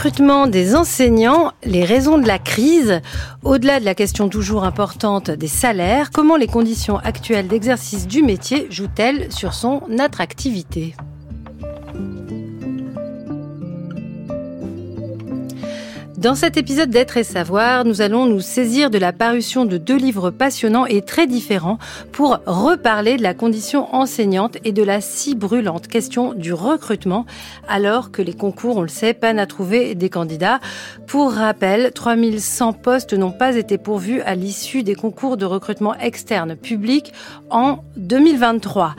recrutement des enseignants, les raisons de la crise, au-delà de la question toujours importante des salaires, comment les conditions actuelles d'exercice du métier jouent-elles sur son attractivité? Dans cet épisode d'être et savoir, nous allons nous saisir de la parution de deux livres passionnants et très différents pour reparler de la condition enseignante et de la si brûlante question du recrutement, alors que les concours, on le sait, peinent à trouver des candidats. Pour rappel, 3100 postes n'ont pas été pourvus à l'issue des concours de recrutement externe public en 2023.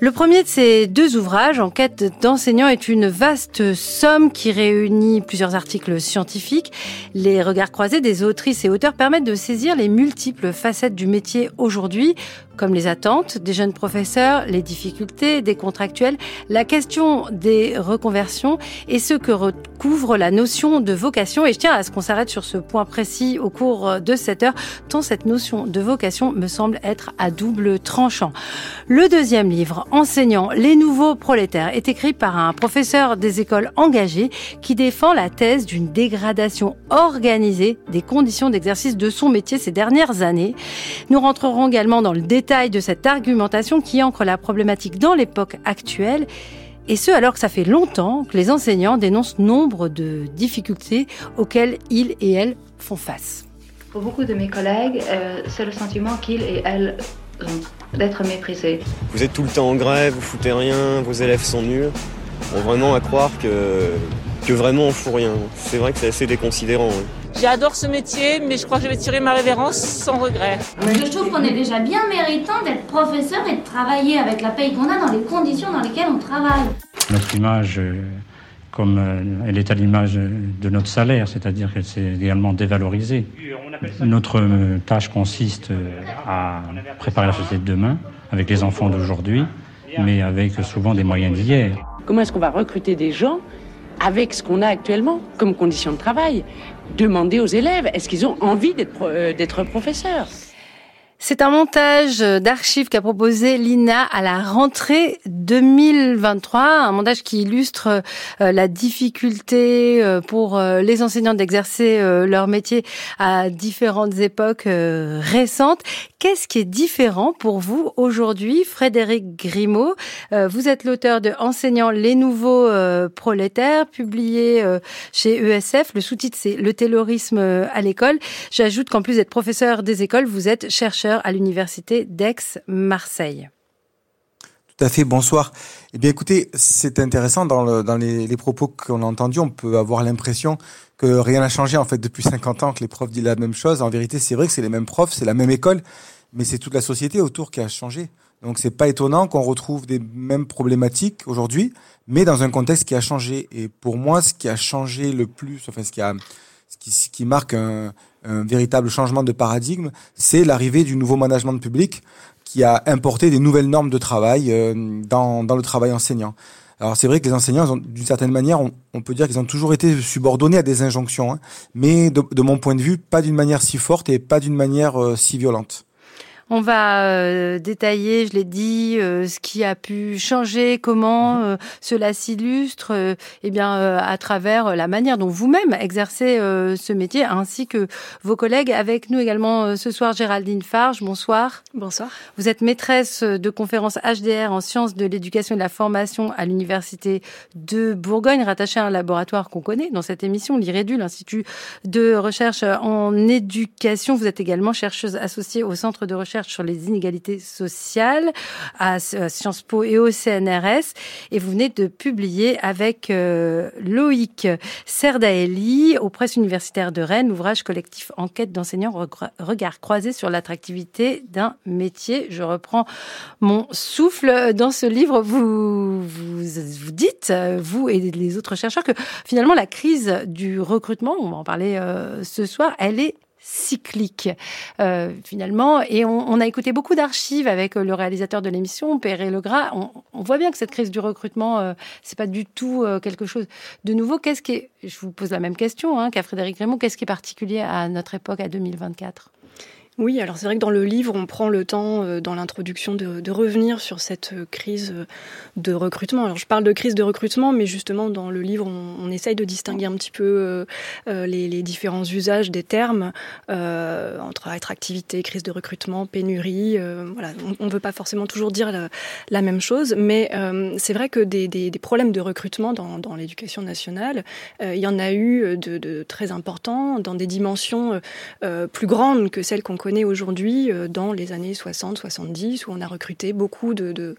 Le premier de ces deux ouvrages, En quête d'enseignants, est une vaste somme qui réunit plusieurs articles scientifiques. Les regards croisés des autrices et auteurs permettent de saisir les multiples facettes du métier aujourd'hui, comme les attentes des jeunes professeurs, les difficultés des contractuels, la question des reconversions et ce que recouvre la notion de vocation. Et je tiens à ce qu'on s'arrête sur ce point précis au cours de cette heure, tant cette notion de vocation me semble être à double tranchant. Le deuxième livre, Enseignant, les nouveaux prolétaires, est écrit par un professeur des écoles engagées qui défend la thèse d'une dégradation organisée des conditions d'exercice de son métier ces dernières années. Nous rentrerons également dans le détail détail de cette argumentation qui ancre la problématique dans l'époque actuelle, et ce alors que ça fait longtemps que les enseignants dénoncent nombre de difficultés auxquelles ils et elles font face. Pour beaucoup de mes collègues, euh, c'est le sentiment qu'ils et elles ont d'être méprisés. Vous êtes tout le temps en grève, vous foutez rien, vos élèves sont nuls. On vraiment à croire que, que vraiment on fout rien. C'est vrai que c'est assez déconsidérant. J'adore ce métier, mais je crois que je vais tirer ma révérence sans regret. Je trouve qu'on est déjà bien méritant d'être professeur et de travailler avec la paye qu'on a dans les conditions dans lesquelles on travaille. Notre image, euh, comme euh, elle est à l'image de notre salaire, c'est-à-dire qu'elle s'est également dévalorisée. Notre euh, tâche consiste à préparer la société de demain avec les enfants d'aujourd'hui, mais avec souvent des moyens d'hier. Comment est-ce qu'on va recruter des gens avec ce qu'on a actuellement comme conditions de travail. Demander aux élèves, est-ce qu'ils ont envie d'être euh, professeurs? C'est un montage d'archives qu'a proposé l'INA à la rentrée 2023, un montage qui illustre euh, la difficulté euh, pour euh, les enseignants d'exercer leur métier à différentes époques récentes. Qu'est-ce qui est différent pour vous aujourd'hui, Frédéric Grimaud? Vous êtes l'auteur de Enseignants les nouveaux prolétaires, publié chez ESF. Le sous-titre, c'est Le taylorisme à l'école. J'ajoute qu'en plus d'être professeur des écoles, vous êtes chercheur à l'université d'Aix-Marseille. Tout à fait, bonsoir. Eh bien écoutez, c'est intéressant, dans, les, propos qu'on a entendus, on peut avoir l'impression que rien n'a changé en fait depuis 50 ans, que les profs disent la même chose. En vérité, c'est vrai que c'est les mêmes profs, c'est la même école, mais c'est toute la société autour qui a changé. Donc c'est pas étonnant qu'on retrouve des mêmes problématiques aujourd'hui, mais dans un contexte qui a changé. Et pour moi, ce qui a changé le plus, enfin ce qui marque un, un véritable changement de paradigme, c'est l'arrivée du nouveau management public qui a importé des nouvelles normes de travail euh, dans, dans le travail enseignant. Alors c'est vrai que les enseignants, d'une certaine manière, on, peut dire qu'ils ont toujours été subordonnés à des injonctions, hein, mais de, de, mon point de vue, pas d'une manière si forte et pas d'une manière euh, si violente. On va euh, détailler, je l'ai dit, euh, ce qui a pu changer, comment mhm. euh, cela s'illustre, eh bien à travers la manière dont vous-même exercez ce métier, ainsi que vos collègues. Avec nous également ce soir Géraldine Farge. Bonsoir. Bonsoir. Vous êtes maîtresse de conférences HDR en sciences de l'éducation et de la formation à l'université de Bourgogne, rattachée à un laboratoire qu'on connaît dans cette émission, l'IREDU, l'Institut de recherche en éducation. Vous êtes également chercheuse associée au Centre de recherche sur les inégalités sociales à Sciences Po et au CNRS. Et vous venez de publier avec euh, Loïc Serdaeli aux presses universitaires de Rennes l'ouvrage collectif Enquête d'enseignants, regard croisé sur l'attractivité d'un métier. Je reprends mon souffle. Dans ce livre, vous, vous, vous dites, vous et les autres chercheurs, que finalement la crise du recrutement, on va en parler euh, ce soir, elle est cyclique euh, finalement. Et on, a écouté beaucoup d'archives avec euh, le réalisateur de l'émission, Perret Legras. On, on voit bien que cette crise du recrutement, euh, c'est pas du tout euh, quelque chose de nouveau. Qu'est-ce qui est, je vous pose la même question hein, qu'à Frédéric Raymond, qu'est-ce qui est particulier à notre époque, à 2024 Oui, alors c'est vrai que dans le livre, on prend le temps, euh, dans l'introduction, de, de, revenir sur cette euh, crise euh, de recrutement. Alors je parle de crise de recrutement, mais justement dans le livre, on, on essaye de distinguer un petit peu euh, les, les, différents usages des termes euh, entre attractivité, crise de recrutement, pénurie. Euh, voilà, on ne veut pas forcément toujours dire la, la même chose, mais c'est vrai que des, des, des, problèmes de recrutement dans, dans l'éducation nationale, il y en a eu de, de, très importants, dans des dimensions plus grandes que celles qu'on aujourd'hui euh, dans les années 60-70 où on a recruté beaucoup de, de,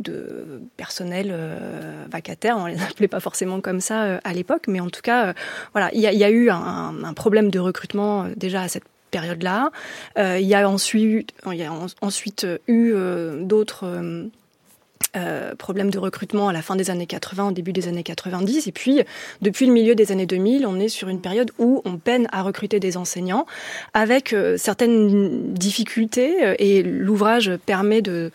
de personnel euh, vacataire, on les appelait pas forcément comme ça euh, à l'époque, mais en tout cas, voilà, il y a, eu un, un, problème de recrutement déjà à cette période-là. Il y a ensuite, il y a ensuite eu d'autres euh, problème de recrutement à la fin des années 80, au début des années 90. Et puis, depuis le milieu des années 2000, on est sur une période où on peine à recruter des enseignants avec euh, certaines difficultés euh, et l'ouvrage permet de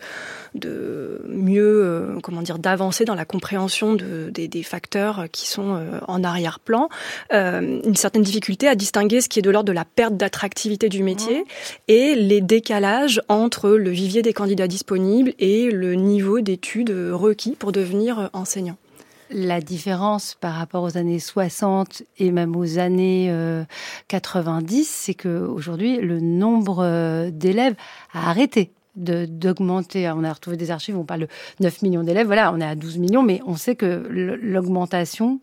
de mieux, euh, comment dire, d'avancer dans la compréhension de, des, des, facteurs qui sont euh, en arrière-plan. Euh, une certaine difficulté à distinguer ce qui est de l'ordre de la perte d'attractivité du métier mmh. et les décalages entre le vivier des candidats disponibles et le niveau d'études requis pour devenir enseignant la différence par rapport aux années 60 et même aux années euh, 90, c'est que aujourd'hui le nombre d'élèves a arrêté d'augmenter. On a retrouvé des archives on parle de 9 millions d'élèves. Voilà, on est à 12 millions, mais on sait que l'augmentation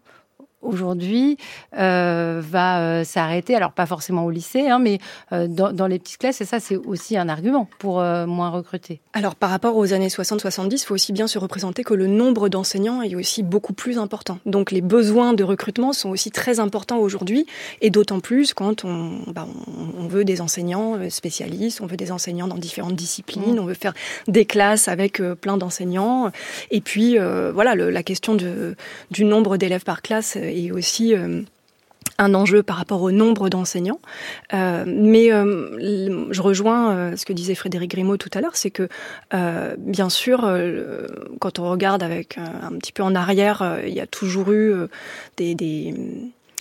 aujourd'hui euh, va euh, s'arrêter. Alors pas forcément au lycée, hein, mais euh, dans, dans, les petites classes. Et ça, c'est aussi un argument pour euh, moins recruter. Alors par rapport aux années 60-70, il faut aussi bien se représenter que le nombre d'enseignants est aussi beaucoup plus important. Donc les besoins de recrutement sont aussi très importants aujourd'hui, et d'autant plus quand on, bah, on, on, veut des enseignants euh, spécialistes, on veut des enseignants dans différentes disciplines, mmh. on veut faire des classes avec euh, plein d'enseignants. Et puis voilà, le, la question de, du nombre d'élèves par classe et aussi euh, un enjeu par rapport au nombre d'enseignants. Euh, mais euh, je rejoins ce que disait Frédéric Grimaud tout à l'heure, c'est que bien sûr, quand on regarde avec un petit peu en arrière, il y a toujours eu des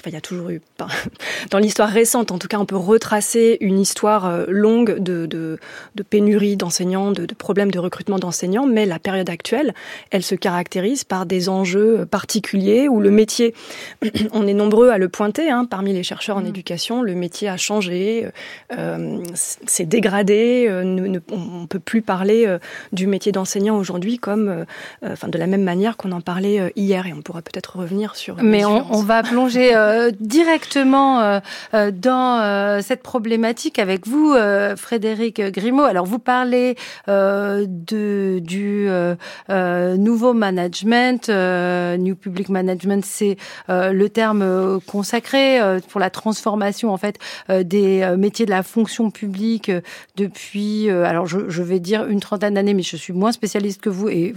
Enfin, il y a toujours eu, dans l'histoire récente, en tout cas, on peut retracer une histoire euh, longue de, de, de pénurie d'enseignants, de, de problèmes de recrutement d'enseignants, mais la période actuelle, elle se caractérise par des enjeux particuliers où le métier, on est nombreux à le pointer, hein, parmi les chercheurs en mmh. éducation, le métier a changé, euh, s'est dégradé, euh, ne, ne, on ne peut plus parler euh, du métier d'enseignant aujourd'hui comme, euh, enfin, de la même manière qu'on en parlait euh, hier, et on pourra peut-être revenir sur. Mais on, on, va plonger euh, directement euh, euh, dans euh, cette problématique avec vous, euh, Frédéric Grimaud. Alors, vous parlez de, du nouveau management, New Public Management, c'est le terme consacré pour la transformation en fait des métiers de la fonction publique depuis, alors je, je, vais dire une trentaine d'années, mais je suis moins spécialiste que vous et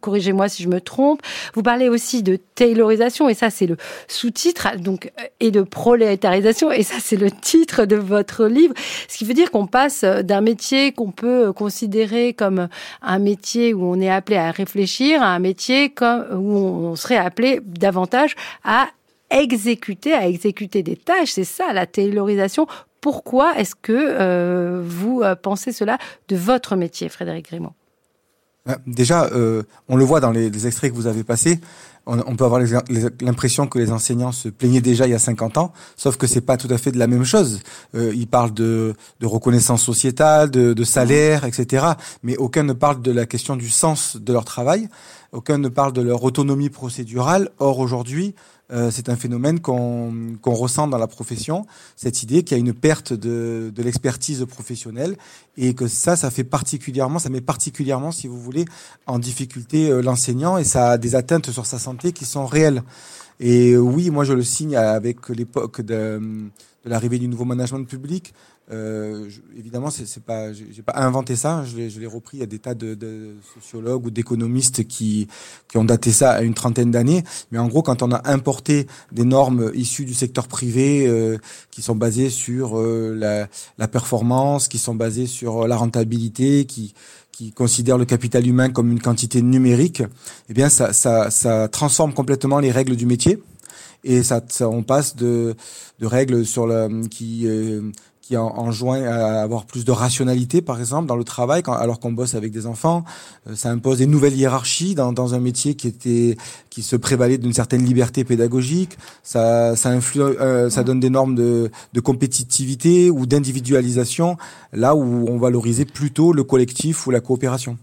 corrigez-moi si je me trompe. Vous parlez aussi de taylorisation et ça c'est le sous-titre donc et de prolétarisation et ça c'est le titre de votre livre. Ce qui veut dire qu'on passe d'un métier qu'on peut considérer comme un métier où on est appelé à réfléchir à un métier où on serait appelé davantage à exécuter à exécuter des tâches. C'est ça la taylorisation. Pourquoi est-ce que euh, vous euh, pensez cela de votre métier Frédéric Grimaud? Déjà, euh, on le voit dans les, les extraits que vous avez passés, on, on peut avoir l'impression que les enseignants se plaignaient déjà il y a 50 ans, sauf que c'est pas tout à fait de la même chose. Euh, ils parlent de, de reconnaissance sociétale, de, de salaire, etc. Mais aucun ne parle de la question du sens de leur travail. Aucun ne parle de leur autonomie procédurale. Or aujourd'hui, euh, c'est un phénomène qu'on qu ressent dans la profession, cette idée qu'il y a une perte de, de l'expertise professionnelle et que ça, ça fait particulièrement, ça met particulièrement, si vous voulez, en difficulté euh, l'enseignant et ça a des atteintes sur sa santé qui sont réelles. Et oui, moi je le signe avec l'époque de, de l'arrivée du nouveau management public. Euh, je, évidemment, c'est pas, pas inventé ça. Je l'ai repris. A des tas de, sociologues ou d'économistes qui qui ont daté ça à une trentaine d'années. Mais en gros, quand on a importé des normes issues du secteur privé, euh, qui sont basées sur euh, la, performance, qui sont basées sur la rentabilité, qui qui considère le capital humain comme une quantité numérique, eh bien, ça, ça transforme complètement les règles du métier et ça, ça on passe de, de règles sur la, qui euh, qui enjoint à avoir plus de rationalité, par exemple, dans le travail, quand, alors qu'on bosse avec des enfants. Euh, ça impose des nouvelles hiérarchies dans, dans un métier qui était, qui se prévalait d'une certaine liberté pédagogique. Ça, ça influe, euh, ça donne des normes de, de compétitivité ou d'individualisation, là où on valorisait plutôt le collectif ou la coopération.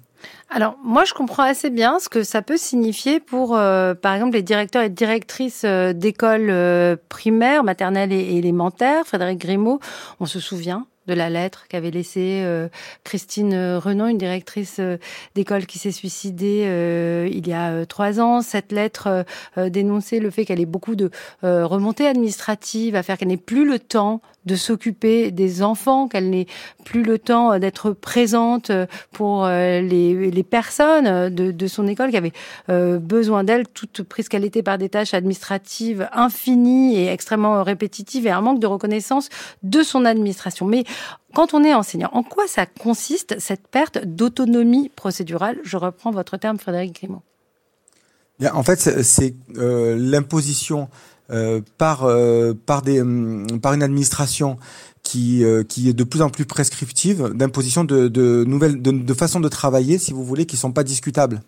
Alors, moi, je comprends assez bien ce que ça peut signifier pour, euh, par exemple, les directeurs et directrices euh, d'écoles euh, primaires, maternelles et élémentaires. Frédéric Grimaud, on se souvient de la lettre qu'avait laissée Christine Renon, une directrice d'école qui s'est suicidée il y a trois ans. Cette lettre dénonçait le fait qu'elle ait beaucoup de remontées administratives à faire, qu'elle n'ait plus le temps de s'occuper des enfants, qu'elle n'ait plus le temps d'être présente pour euh, les, les personnes de, de, son école qui avaient euh, besoin d'elle, toute prise qu'elle était par des tâches administratives infinies et extrêmement répétitives et un manque de reconnaissance de son administration. Mais quand on est enseignant, en quoi ça consiste cette perte d'autonomie procédurale? Je reprends votre terme, Frédéric Grimaud. En fait, c'est euh, l'imposition euh, par euh, par des hum, par une administration qui euh, qui est de plus en plus prescriptive d'imposition de, de nouvelles de, de façons de travailler si vous voulez qui sont pas discutables.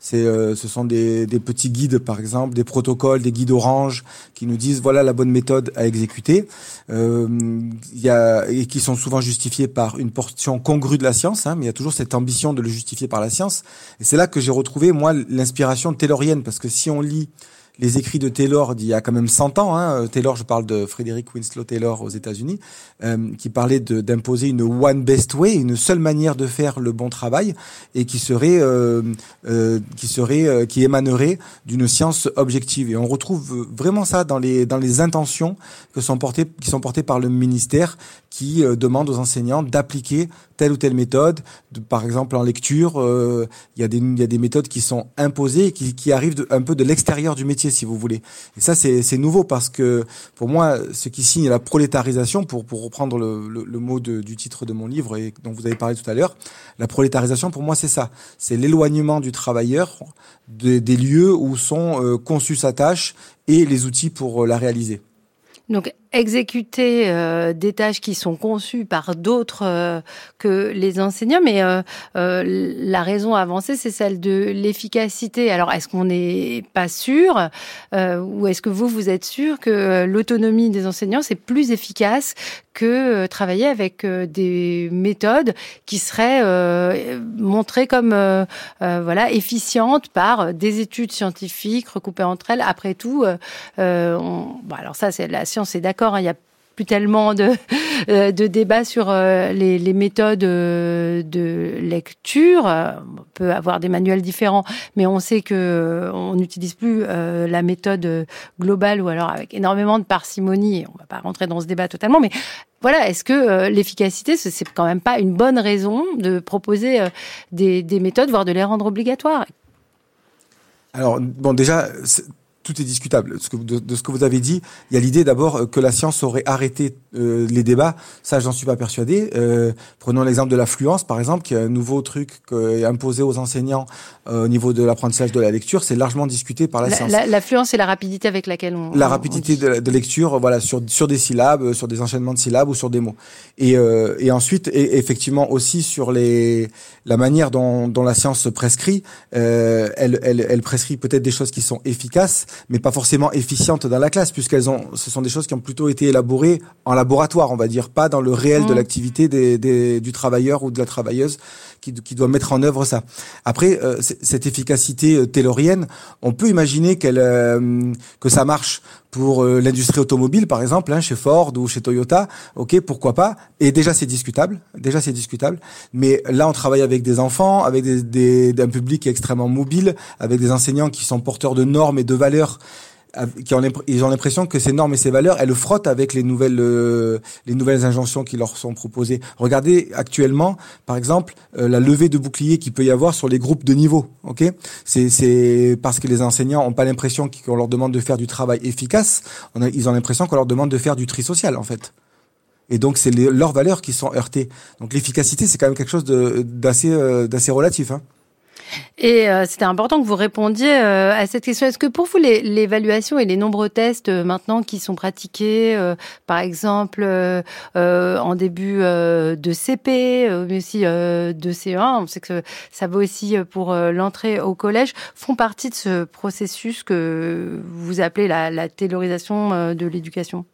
C'est, ce sont des, des, petits guides, par exemple, des protocoles, des guides orange qui nous disent voilà la bonne méthode à exécuter. Euh, y a, et qui sont souvent justifiés par une portion congrue de la science, hein, mais il y a toujours cette ambition de le justifier par la science. Et c'est là que j'ai retrouvé moi l'inspiration taylorienne, parce que si on lit les écrits de Taylor d'il y a quand même 100 ans. Hein. Taylor, je parle de Frédéric Winslow Taylor aux États-Unis, euh, qui parlait d'imposer une one best way, une seule manière de faire le bon travail, et qui serait, euh, euh, qui serait, euh, qui émanerait d'une science objective. Et on retrouve vraiment ça dans les dans les intentions que sont portées, qui sont portées par le ministère, qui euh, demande aux enseignants d'appliquer telle ou telle méthode. par exemple, en lecture, euh, il y, a des, y a des méthodes qui sont imposées, qui, qui arrivent un peu de l'extérieur du métier, si vous voulez. Et ça, c'est nouveau parce que pour moi, ce qui signe la prolétarisation, pour, reprendre le, mot du titre de mon livre et dont vous avez parlé tout à l'heure, la prolétarisation, pour moi, c'est ça. C'est l'éloignement du travailleur des lieux où sont euh, conçues sa tâche et les outils pour la réaliser. Donc exécuter euh, des tâches qui sont conçues par d'autres euh, que les enseignants, mais euh, la raison avancée, c'est celle de l'efficacité. Alors, est-ce qu'on n'est pas sûr, ou est-ce que vous, vous êtes sûr que l'autonomie des enseignants, c'est plus efficace que travailler avec des méthodes qui seraient montrées comme voilà efficientes par des études scientifiques recoupées entre elles? Après tout, on... bon, alors ça, c'est la science est d'accord Hein, il n'y a plus tellement de, euh, débats sur euh, les, méthodes euh, de lecture. On peut avoir des manuels différents, mais on sait que on n'utilise plus la méthode globale ou alors avec énormément de parcimonie. On va pas rentrer dans ce débat totalement, mais voilà, est-ce que l'efficacité, c'est quand même pas une bonne raison de proposer des, des méthodes, voire de les rendre obligatoires? Alors, bon, déjà, tout est discutable. de, ce que vous avez dit, il y a l'idée d'abord euh, que la science aurait arrêté euh, les débats. Ça, j'en suis pas persuadé. Euh, prenons l'exemple de l'affluence, par exemple, qui est un nouveau truc imposé aux enseignants au niveau de l'apprentissage de la lecture. C'est largement discuté par la, science. L'affluence, c'est la rapidité avec laquelle on. La rapidité De, lecture, voilà, sur sur des syllabes, sur des enchaînements de syllabes ou sur des mots. Et, et ensuite, et, effectivement aussi sur les la manière dont, dont la science se prescrit. elle, elle, elle prescrit peut-être des choses qui sont efficaces mais pas forcément efficientes dans la classe, puisqu'elles ont, ce sont des choses qui ont plutôt été élaborées en laboratoire, on va dire, pas dans le réel de mmh. l'activité des, des, du travailleur ou de la travailleuse qui, qui doit mettre en œuvre ça. Après, euh, cette efficacité euh, taylorienne, on peut imaginer qu'elle, euh, que ça marche pour l'industrie automobile, par exemple, hein, chez Ford ou chez Toyota. Ok, pourquoi pas Et déjà, c'est discutable. Déjà, c'est discutable. Mais là, on travaille avec des enfants, avec des, des, un public extrêmement mobile, avec des enseignants qui sont porteurs de normes et de valeurs qui ils ont l'impression que ces normes et ces valeurs, elles frottent avec les nouvelles euh, les nouvelles injonctions qui leur sont proposées. Regardez actuellement, par exemple, euh, la levée de boucliers qu'il peut y avoir sur les groupes de niveau. Ok, c'est c'est parce que les enseignants ont pas l'impression qu'on leur demande de faire du travail efficace. Ils ont l'impression qu'on leur demande de faire du tri social en fait. Et donc c'est leurs valeurs qui sont heurtées. Donc l'efficacité, c'est quand même quelque chose d'assez euh, d'assez relatif. Hein. Et euh, c'était important que vous répondiez euh, à cette question. Est-ce que pour vous, l'évaluation et les nombreux tests euh, maintenant qui sont pratiqués, par exemple en début de CP, mais aussi de CE1, on sait que ça vaut aussi pour l'entrée au collège, font partie de ce processus que vous appelez la, la taylorisation de l'éducation?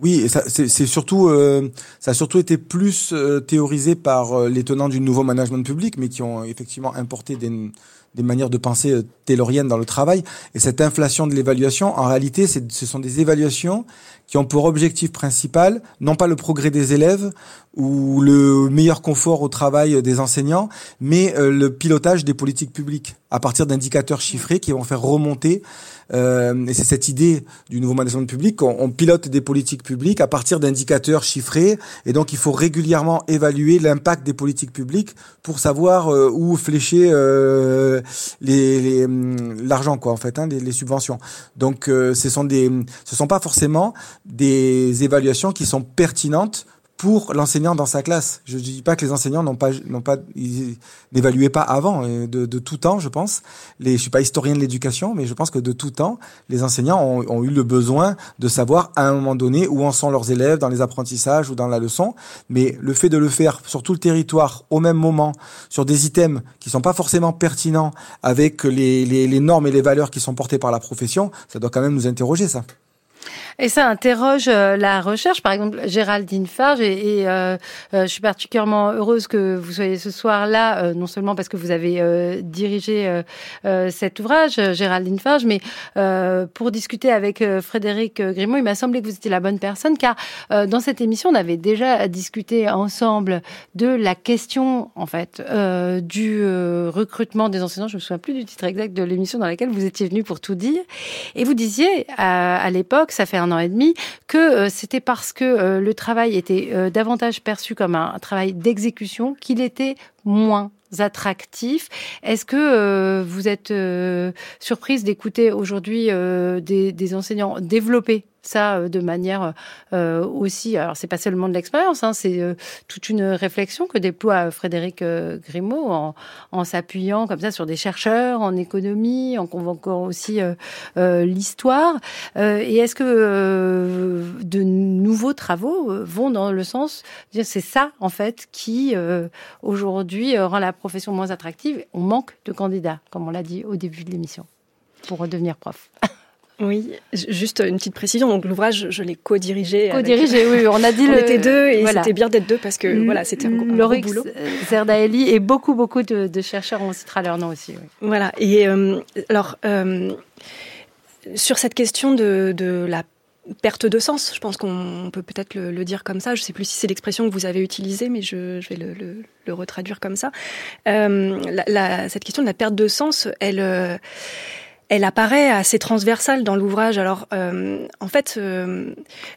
Oui, c'est surtout, euh, ça a surtout été plus euh, théorisé par euh, les tenants du nouveau management public, mais qui ont effectivement importé des, des manières de penser euh, tayloriennes dans le travail. Et cette inflation de l'évaluation, en réalité, ce sont des évaluations qui ont pour objectif principal non pas le progrès des élèves ou le meilleur confort au travail des enseignants, mais le pilotage des politiques publiques à partir d'indicateurs chiffrés qui vont faire remonter euh, et c'est cette idée du nouveau management public, on, on pilote des politiques publiques à partir d'indicateurs chiffrés, et donc il faut régulièrement évaluer l'impact des politiques publiques pour savoir euh, où flécher euh, les, hum, l'argent, quoi, en fait, hein, les, les, subventions. Donc, euh, ce sont des, ce sont pas forcément des évaluations qui sont pertinentes pour l'enseignant dans sa classe. Je ne dis pas que les enseignants n'ont pas, n'ont pas, n'évaluaient pas avant, de, de, tout temps, je pense. Les, je suis pas historien de l'éducation, mais je pense que de tout temps, les enseignants ont, ont, eu le besoin de savoir à un moment donné où en sont leurs élèves dans les apprentissages ou dans la leçon. Mais le fait de le faire sur tout le territoire au même moment, sur des items qui sont pas forcément pertinents avec les, les, les normes et les valeurs qui sont portées par la profession, ça doit quand même nous interroger, ça. Et ça interroge euh, la recherche. Par exemple, Géraldine Farge, et, euh, euh, je suis particulièrement heureuse que vous soyez ce soir là, non seulement parce que vous avez dirigé cet ouvrage, Géraldine Farge, mais pour discuter avec Frédéric Grimaud, il m'a semblé que vous étiez la bonne personne, car dans cette émission, on avait déjà discuté ensemble de la question, en fait, du recrutement des enseignants. Je me souviens plus du titre exact de l'émission dans laquelle vous étiez venu pour tout dire, et vous disiez à, à l'époque, ça fait un an et demi, que euh, c'était parce que euh, le travail était euh, davantage perçu comme un travail d'exécution qu'il était moins attractif. Est-ce que vous êtes surprise d'écouter aujourd'hui des, enseignants développer ça euh, de manière euh, aussi. Alors c'est pas seulement de l'expérience, hein, c'est euh, toute une réflexion que déploie Frédéric Grimaud en, en s'appuyant comme ça sur des chercheurs en économie, en convoquant aussi l'histoire. et est-ce que de nouveaux travaux vont dans le sens c'est ça en fait qui aujourd'hui rend la profession moins attractive? On manque de candidats, comme on l'a dit au début de l'émission, pour redevenir prof. Oui, juste une petite précision. Donc l'ouvrage, je l'ai co-dirigé. Co-dirigé, oui. On a dit on était deux et c'était bien d'être deux parce que voilà, c'était un, un boulot. Zerdaeli et beaucoup beaucoup de, de, chercheurs, on citera leur nom aussi. Oui. Voilà. Et euh, alors euh, sur cette question de, de la perte de sens. Je pense qu'on peut peut-être le, le, dire comme ça. Je ne sais plus si c'est l'expression que vous avez utilisée, mais je, je vais le, le, le, retraduire comme ça. Euh, la, la, cette question de la perte de sens, elle, elle apparaît assez transversale dans l'ouvrage. Alors, euh, en fait, euh,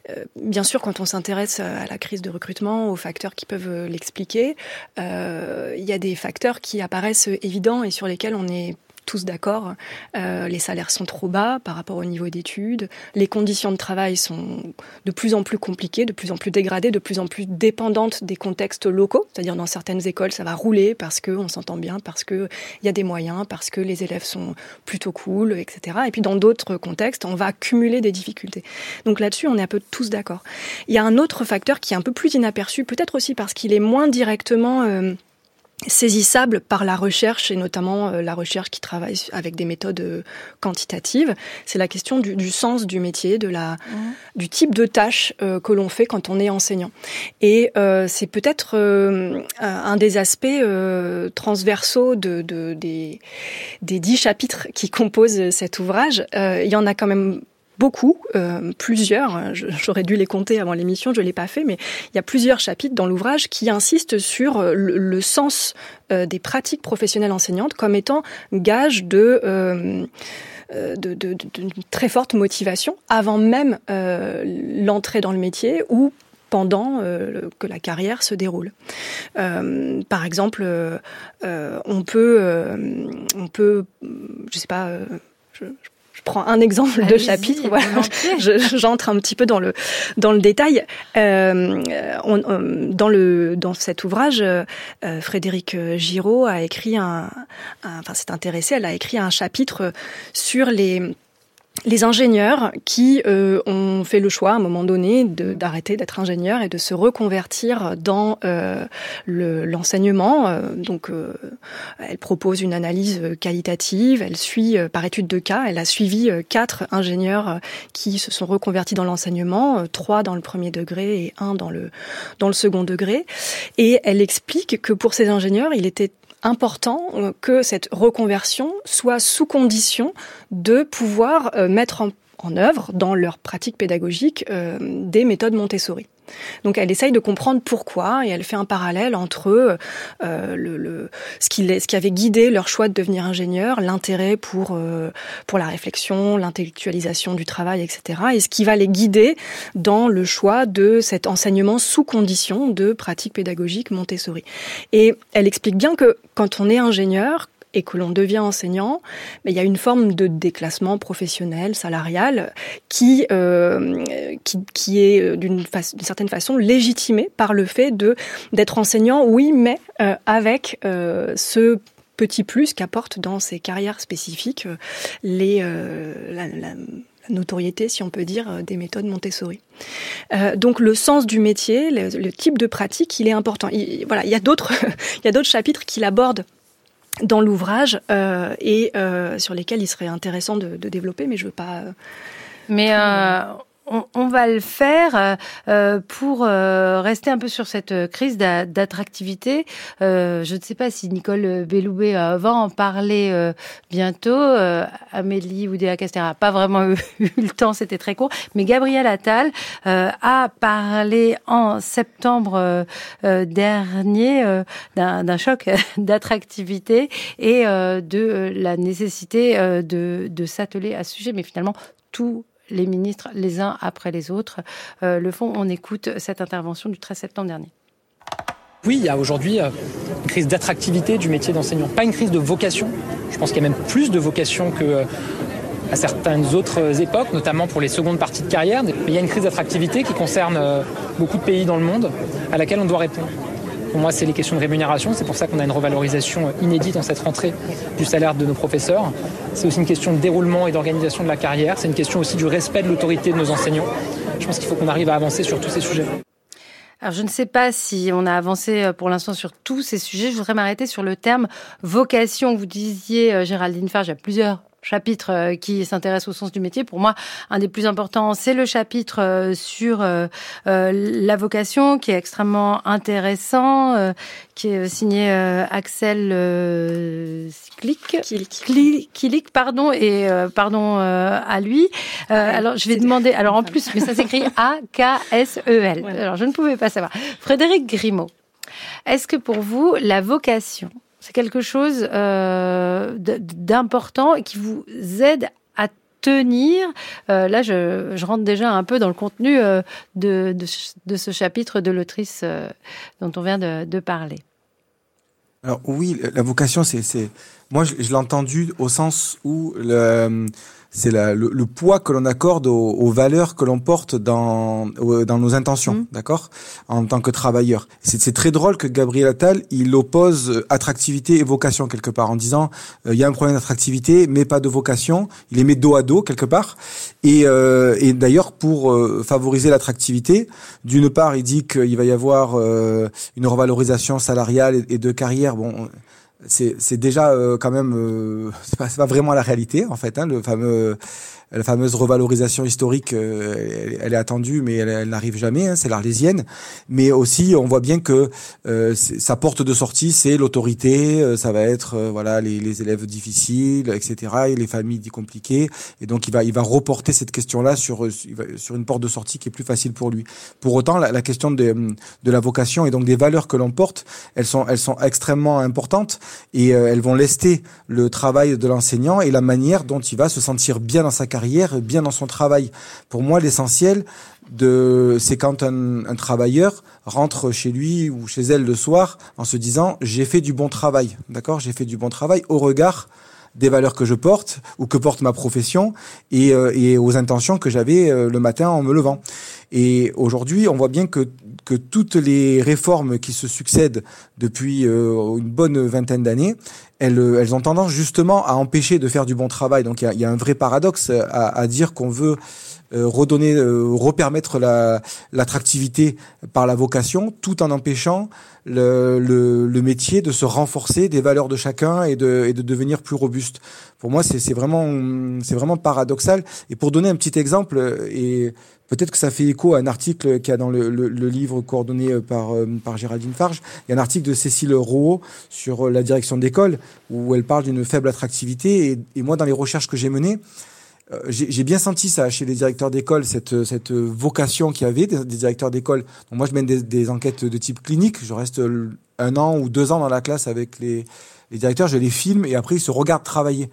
euh, bien sûr, quand on s'intéresse à la crise de recrutement, aux facteurs qui peuvent l'expliquer, il y a des facteurs qui apparaissent évidents et sur lesquels on est tous d'accord. Euh, les salaires sont trop bas par rapport au niveau d'études. Les conditions de travail sont de plus en plus compliquées, de plus en plus dégradées, de plus en plus dépendantes des contextes locaux. C'est-à-dire dans certaines écoles, ça va rouler parce que on s'entend bien, parce que il y a des moyens, parce que les élèves sont plutôt cool, etc. Et puis dans d'autres contextes, on va cumuler des difficultés. Donc là-dessus, on est un peu tous d'accord. Il y a un autre facteur qui est un peu plus inaperçu, peut-être aussi parce qu'il est moins directement euh, saisissable par la recherche et notamment euh, la recherche qui travaille avec des méthodes euh, quantitatives. C'est la question du, du, sens du métier, de la, mmh. du type de tâche euh, que l'on fait quand on est enseignant. Et euh, c'est peut-être euh, un des aspects euh, transversaux de, de, des, des dix chapitres qui composent cet ouvrage. il y en a quand même beaucoup, euh, plusieurs, j'aurais dû les compter avant l'émission, je ne l'ai pas fait, mais il y a plusieurs chapitres dans l'ouvrage qui insistent sur euh, le, sens euh, des pratiques professionnelles enseignantes comme étant gage de... Euh, euh très forte motivation avant même euh, l'entrée dans le métier ou pendant euh, que la carrière se déroule. Euh, par exemple, euh, on peut, on peut, je sais pas, je je prends un exemple de chapitre. Voilà. J'entre un petit peu dans le dans le détail. Euh, on, dans le dans cet ouvrage, euh, Frédéric Giraud a écrit un, un enfin s'est intéressé. Elle a écrit un chapitre sur les les ingénieurs qui euh, ont fait le choix à un moment donné d'arrêter d'être ingénieurs et de se reconvertir dans euh, l'enseignement. Euh, donc, elle propose une analyse qualitative. Elle suit par étude de cas. Elle a suivi quatre ingénieurs qui se sont reconvertis dans l'enseignement, trois dans le premier degré et un dans le dans le second degré. Et elle explique que pour ces ingénieurs, il était important euh, que cette reconversion soit sous condition de pouvoir euh, mettre en, œuvre dans leur pratique pédagogique euh, des méthodes Montessori. Donc elle essaye de comprendre pourquoi et elle fait un parallèle entre euh, le, ce, qui, ce qui avait guidé leur choix de devenir ingénieur, l'intérêt pour, euh, pour la réflexion, l'intellectualisation du travail, etc. et ce qui va les guider dans le choix de cet enseignement sous condition de pratique pédagogique Montessori. Et elle explique bien que quand on est ingénieur, et que l'on devient enseignant, mais il y a une forme de déclassement professionnel, salarial, qui, euh, qui, est euh, d'une certaine façon légitimé par le fait de d'être enseignant, oui, mais euh, avec ce petit plus qu'apporte dans ces carrières spécifiques la, notoriété, si on peut dire, des méthodes Montessori. Donc le sens du métier, le, le, type de pratique, il est important. Il, voilà, il y a d'autres, il y a d'autres chapitres qui l'abordent dans l'ouvrage euh, et euh, sur lesquels il serait intéressant de, de développer, mais je veux pas. Euh, mais on, va le faire euh, euh, pour euh, rester un peu sur cette crise d'attractivité. je ne sais pas si Nicole Belloubet va en parler bientôt. Amélie Oudéa Castera pas vraiment eu, le temps, c'était très court. Mais Gabriel Attal a parlé en septembre dernier d'un choc d'attractivité et de la nécessité de, de s'atteler à ce sujet. Mais finalement, tout les ministres, les uns après les autres, euh, le font. On écoute cette intervention du 13 septembre dernier. Oui, il y a aujourd'hui euh, une crise d'attractivité du métier d'enseignant, pas une crise de vocation. Je pense qu'il y a même plus de vocation que euh, à certaines autres époques, notamment pour les secondes parties de carrière. Mais il y a une crise d'attractivité qui concerne beaucoup de pays dans le monde à laquelle on doit répondre. Pour moi, c'est les questions de rémunération. C'est pour ça qu'on a une revalorisation inédite en cette rentrée du salaire de nos professeurs. C'est aussi une question de déroulement et d'organisation de la carrière. C'est une question aussi du respect de l'autorité de nos enseignants. Je pense qu'il faut qu'on arrive à avancer sur tous ces sujets. Alors, je ne sais pas si on a avancé euh, pour l'instant sur tous ces sujets. Je voudrais m'arrêter sur le terme vocation. Vous disiez, euh, Géraldine Farge, il y a plusieurs chapitre euh, qui s'intéresse au sens du métier. Pour moi, un des plus importants, c'est le chapitre euh, sur euh, la vocation, qui est extrêmement intéressant, qui est signé Axel Kilik, Kilik, pardon, et pardon à lui. alors, je vais demander. Alors, en plus, mais ça s'écrit A K S E L. Alors, je ne pouvais pas savoir. Frédéric Grimaud. Est-ce que pour vous, la vocation, c'est quelque chose euh, d'important qui vous aide à tenir. Euh, là, je, rentre déjà un peu dans le contenu euh, de, de, ce chapitre de l'autrice dont on vient de, de, parler. Alors oui, la vocation, c'est, moi, je, je l'ai entendu au sens où le c'est le, le, poids que l'on accorde aux, aux, valeurs que l'on porte dans, dans nos intentions, mmh. d'accord, en tant que travailleur. C'est très drôle que Gabriel Attal il oppose attractivité et vocation quelque part en disant euh, il y a un problème d'attractivité mais pas de vocation. Il les met dos à dos quelque part. Et, euh, et d'ailleurs pour euh, favoriser l'attractivité, d'une part il dit qu'il va y avoir euh, une revalorisation salariale et, et de carrière. Bon c'est déjà euh, quand même euh, c'est pas, pas vraiment la réalité en fait hein, le fameux la fameuse revalorisation historique, euh, elle, est attendue, mais elle, n'arrive jamais. Hein, c'est l'arlésienne. Mais aussi, on voit bien que euh, sa porte de sortie, c'est l'autorité. Euh, ça va être voilà les, élèves difficiles, etc. Et les familles compliquées. Et donc, il va il va reporter cette question-là sur sur une porte de sortie qui est plus facile pour lui. Pour autant, la, la question de de la vocation et donc des valeurs que l'on porte, elles sont elles sont extrêmement importantes et elles vont lester le travail de l'enseignant et la manière dont il va se sentir bien dans sa carrière bien dans son travail. Pour moi, l'essentiel, c'est quand un, travailleur rentre chez lui ou chez elle le soir en se disant j'ai fait du bon travail, d'accord, j'ai fait du bon travail au regard des valeurs que je porte ou que porte ma profession et, et aux intentions que j'avais le matin en me levant. Et aujourd'hui, on voit bien que, que toutes les réformes qui se succèdent depuis une bonne vingtaine d'années, elles, elles ont tendance justement à empêcher de faire du bon travail. Donc il y a, y a, un vrai paradoxe à, à dire qu'on veut euh, redonner, euh, repermettre l'attractivité par la vocation, tout en empêchant le, le, le, métier de se renforcer des valeurs de chacun et de, et de devenir plus robuste. Pour moi, c'est vraiment, c'est vraiment paradoxal. Et pour donner un petit exemple, et peut-être que ça fait écho à un article qu'il y a dans le, le, livre coordonné par, euh, par Géraldine Farge. Il y a un article de Cécile Rouault sur la direction d'école où elle parle d'une faible attractivité. Et, et moi, dans les recherches que j'ai menées, euh, j'ai bien senti ça chez les directeurs d'école, cette, cette vocation qu'il y avait des, directeurs d'école. Moi, je mène des, enquêtes de type clinique. Je reste un an ou deux ans dans la classe avec les, les directeurs, je les filme et après ils se regardent travailler.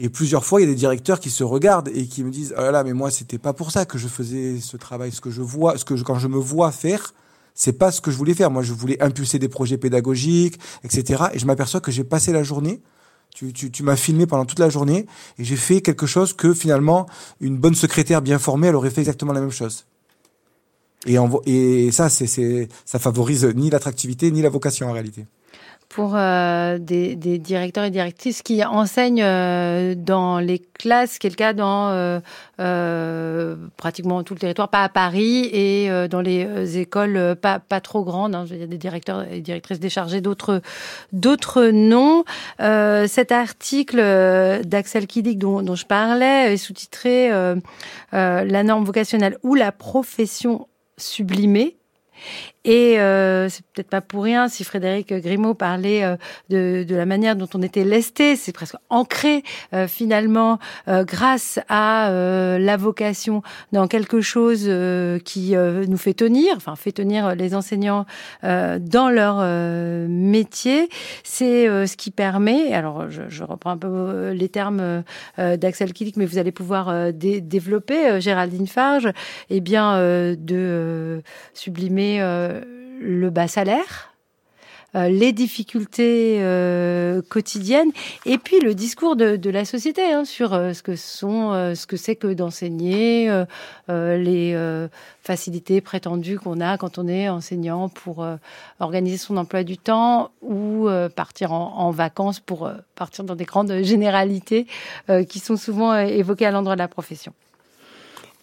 Et plusieurs fois, il y a des directeurs qui se regardent et qui me disent "Oh là là, mais moi, c'était pas pour ça que je faisais ce travail. Ce que je vois, ce que je, quand je me vois faire, c'est pas ce que je voulais faire. Moi, je voulais impulser des projets pédagogiques, etc. Et je m'aperçois que j'ai passé la journée tu, tu, tu m'as filmé pendant toute la journée et j'ai fait quelque chose que finalement une bonne secrétaire bien formée, elle aurait fait exactement la même chose. Et, et ça, c'est, ça favorise ni l'attractivité ni la vocation en réalité pour euh, des, des, directeurs et directrices qui enseignent euh, dans les classes, quel cas dans euh, euh, pratiquement tout le territoire, pas à Paris, et euh, dans les euh, écoles pas, pas trop grandes. Hein. Il y a des directeurs et directrices déchargés, d'autres d'autres non. cet article d'Axel Kidik dont, dont, je parlais est sous-titré La norme vocationnelle ou la profession sublimée et euh, c'est peut-être pas pour rien si Frédéric Grimaud parlait euh, de, la manière dont on était lesté, c'est presque ancré euh, finalement euh, grâce à la vocation dans quelque chose qui nous fait tenir, enfin fait tenir les enseignants dans leur métier. C'est ce qui permet, alors je, reprends un peu les termes d'Axel Kilik, mais vous allez pouvoir dé développer, Géraldine Farge, et eh bien de sublimer le bas salaire, euh, les difficultés euh, quotidiennes et puis le discours de, de la société hein, sur euh, ce que sont euh, ce que c'est que d'enseigner euh, les facilités prétendues qu'on a quand on est enseignant pour organiser son emploi du temps ou partir en, en, vacances pour partir dans des grandes généralités qui sont souvent évoquées à l'endroit de la profession.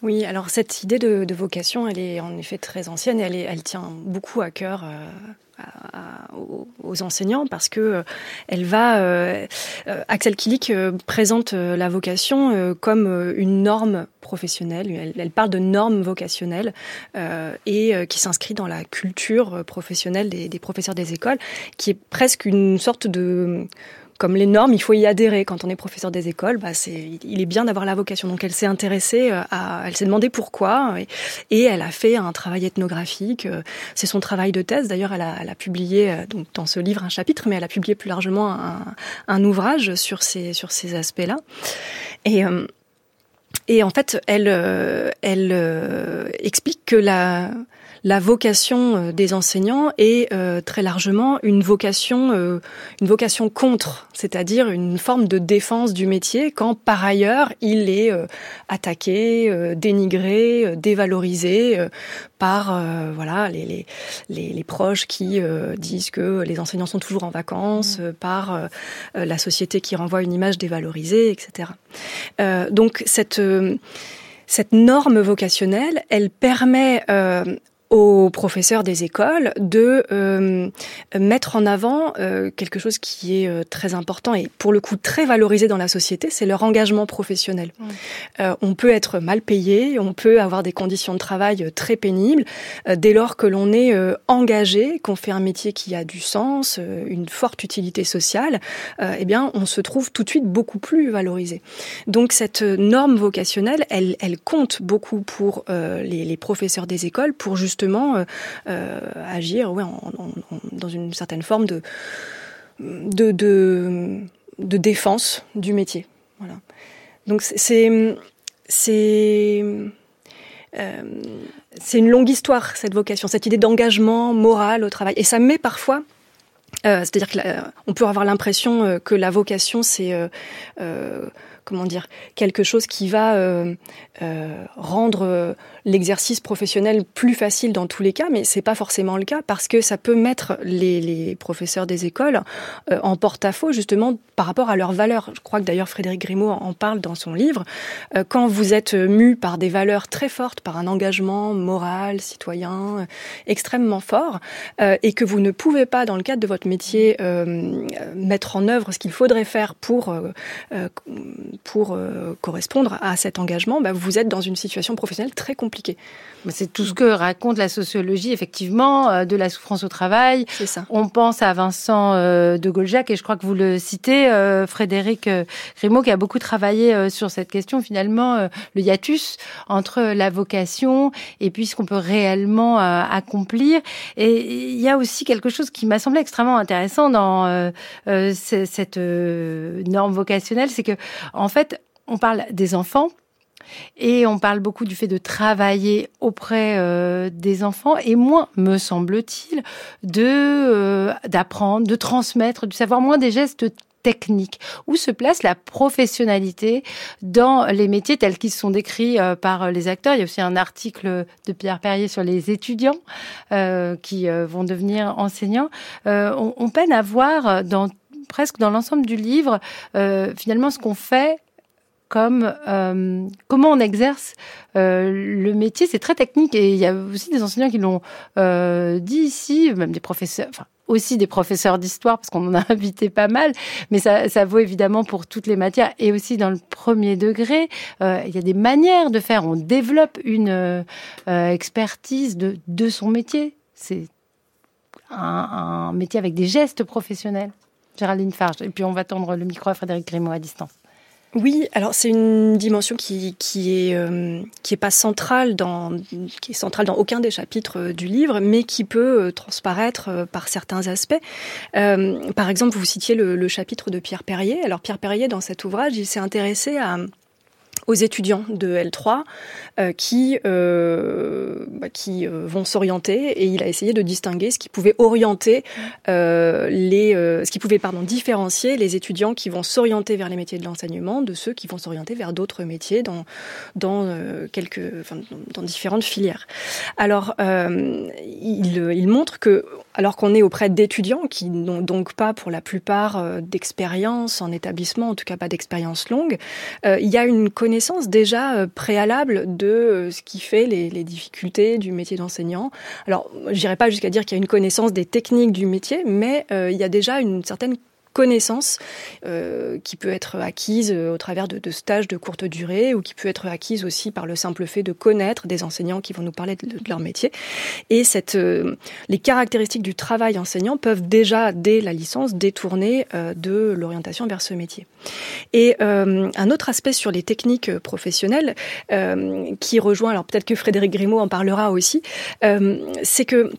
Oui, alors cette idée de, vocation, elle est en effet très ancienne et elle, tient beaucoup à cœur. Euh, aux, enseignants parce que euh, elle va euh, Axel Kilik présente la vocation comme une norme professionnelle elle, parle de normes vocationnelles et qui s'inscrit dans la culture professionnelle des professeurs des écoles qui est presque une sorte de comme les normes, il faut y adhérer. Quand on est professeur des écoles, bah il est bien d'avoir la vocation. Donc elle s'est intéressée euh, elle s'est demandé pourquoi, et, et, elle a fait un travail ethnographique. Euh, c'est son travail de thèse. D'ailleurs, elle a, elle a publié euh, donc dans ce livre un chapitre, mais elle a publié plus largement un, ouvrage sur ces sur ces aspects-là. Et en fait, elle explique que la, la vocation euh, des enseignants est euh, très largement une vocation, euh, une vocation contre, c'est-à-dire une forme de défense du métier quand par ailleurs il est euh, attaqué, euh, dénigré, euh, dévalorisé par voilà les, les, les, proches qui disent que les enseignants sont toujours en vacances, mmh. par la société qui renvoie une image dévalorisée, etc. donc cette cette norme vocationnelle, elle permet euh, aux professeurs des écoles de euh, mettre en avant euh, quelque chose qui est euh, très important et pour le coup très valorisé dans la société, c'est leur engagement professionnel. Mmh. Euh, on peut être mal payé, on peut avoir des conditions de travail euh, très pénibles, euh, dès lors que l'on est euh, engagé, qu'on fait un métier qui a du sens, euh, une forte utilité sociale, euh, eh bien on se trouve tout de suite beaucoup plus valorisé. Donc cette norme vocationnelle, elle, elle compte beaucoup pour euh, les, les professeurs des écoles pour justement justement euh, euh, agir dans une certaine forme de, défense du métier. Donc euh, c'est une longue histoire cette vocation, cette idée d'engagement moral au travail, et ça met parfois C'est-à-dire qu'on peut avoir l'impression que la vocation, c'est comment dire quelque chose qui va rendre l'exercice professionnel plus facile dans tous les cas, mais c'est pas forcément le cas parce que ça peut mettre les, professeurs des écoles euh, en porte-à-faux justement par rapport à leurs valeurs. Je crois que d'ailleurs Frédéric Grimaud en parle dans son livre. Euh, quand vous êtes mu par des valeurs très fortes, par un engagement moral, citoyen, euh, extrêmement fort, et que vous ne pouvez pas, dans le cadre de votre métier, mettre en œuvre ce qu'il faudrait faire pour pour correspondre à cet engagement, bah, vous êtes dans une situation professionnelle très compliquée c'est tout ce que raconte la sociologie, effectivement, euh, de la souffrance au travail. C'est ça. On pense à Vincent euh, de Goljac, et je crois que vous le citez, euh, Frédéric Grimaud, qui a beaucoup travaillé sur cette question, finalement, le hiatus entre la vocation et puis ce qu'on peut réellement accomplir. Et il y a aussi quelque chose qui m'a semblé extrêmement intéressant dans cette norme vocationnelle, c'est que, en fait, on parle des enfants, et on parle beaucoup du fait de travailler auprès euh, des enfants et moins, me semble-t-il, euh, d'apprendre, de transmettre, du savoir moins des gestes techniques. Où se place la professionnalité dans les métiers tels qu'ils sont décrits euh, par les acteurs? Il y a aussi un article de Pierre Perrier sur les étudiants qui vont devenir enseignants. On, peine à voir dans presque dans l'ensemble du livre finalement ce qu'on fait comme euh, comment on exerce euh, le métier. C'est très technique et il y a aussi des enseignants qui l'ont euh, dit ici, même des professeurs, enfin aussi des professeurs d'histoire parce qu'on en a invité pas mal, mais ça, ça, vaut évidemment pour toutes les matières et aussi dans le premier degré. Euh, il y a des manières de faire. On développe une euh, expertise de, de son métier. C'est un, un métier avec des gestes professionnels. Géraldine Farge. Et puis on va tendre le micro à Frédéric Grimaud à distance. Oui, alors c'est une dimension qui, qui est euh, qui est pas centrale dans qui est centrale dans aucun des chapitres euh, du livre, mais qui peut euh, transparaître par certains aspects. par exemple, vous citiez le, le, chapitre de Pierre Perrier. Alors Pierre Perrier, dans cet ouvrage, il s'est intéressé à aux étudiants de L3 euh, qui euh, bah, qui euh, vont s'orienter et il a essayé de distinguer ce qui pouvait orienter euh, les euh, ce qui pouvait pardon différencier les étudiants qui vont s'orienter vers les métiers de l'enseignement de ceux qui vont s'orienter vers d'autres métiers dans dans quelques enfin, dans différentes filières. Alors il, il montre que alors qu'on est auprès d'étudiants qui n'ont donc pas pour la plupart d'expérience en établissement, en tout cas pas d'expérience longue, il y a une connaissance déjà euh, préalable de euh, ce qui fait les, difficultés du métier d'enseignant. Alors, je n'irai pas jusqu'à dire qu'il y a une connaissance des techniques du métier, mais euh, il y a déjà une certaine connaissance euh, qui peut être acquise euh, au travers de, stages de courte durée ou qui peut être acquise aussi par le simple fait de connaître des enseignants qui vont nous parler de, leur métier. Et cette, euh, les caractéristiques du travail enseignant peuvent déjà, dès la licence, détourner de l'orientation vers ce métier. Et un autre aspect sur les techniques professionnelles qui rejoint, alors peut-être que Frédéric Grimaud en parlera aussi, c'est que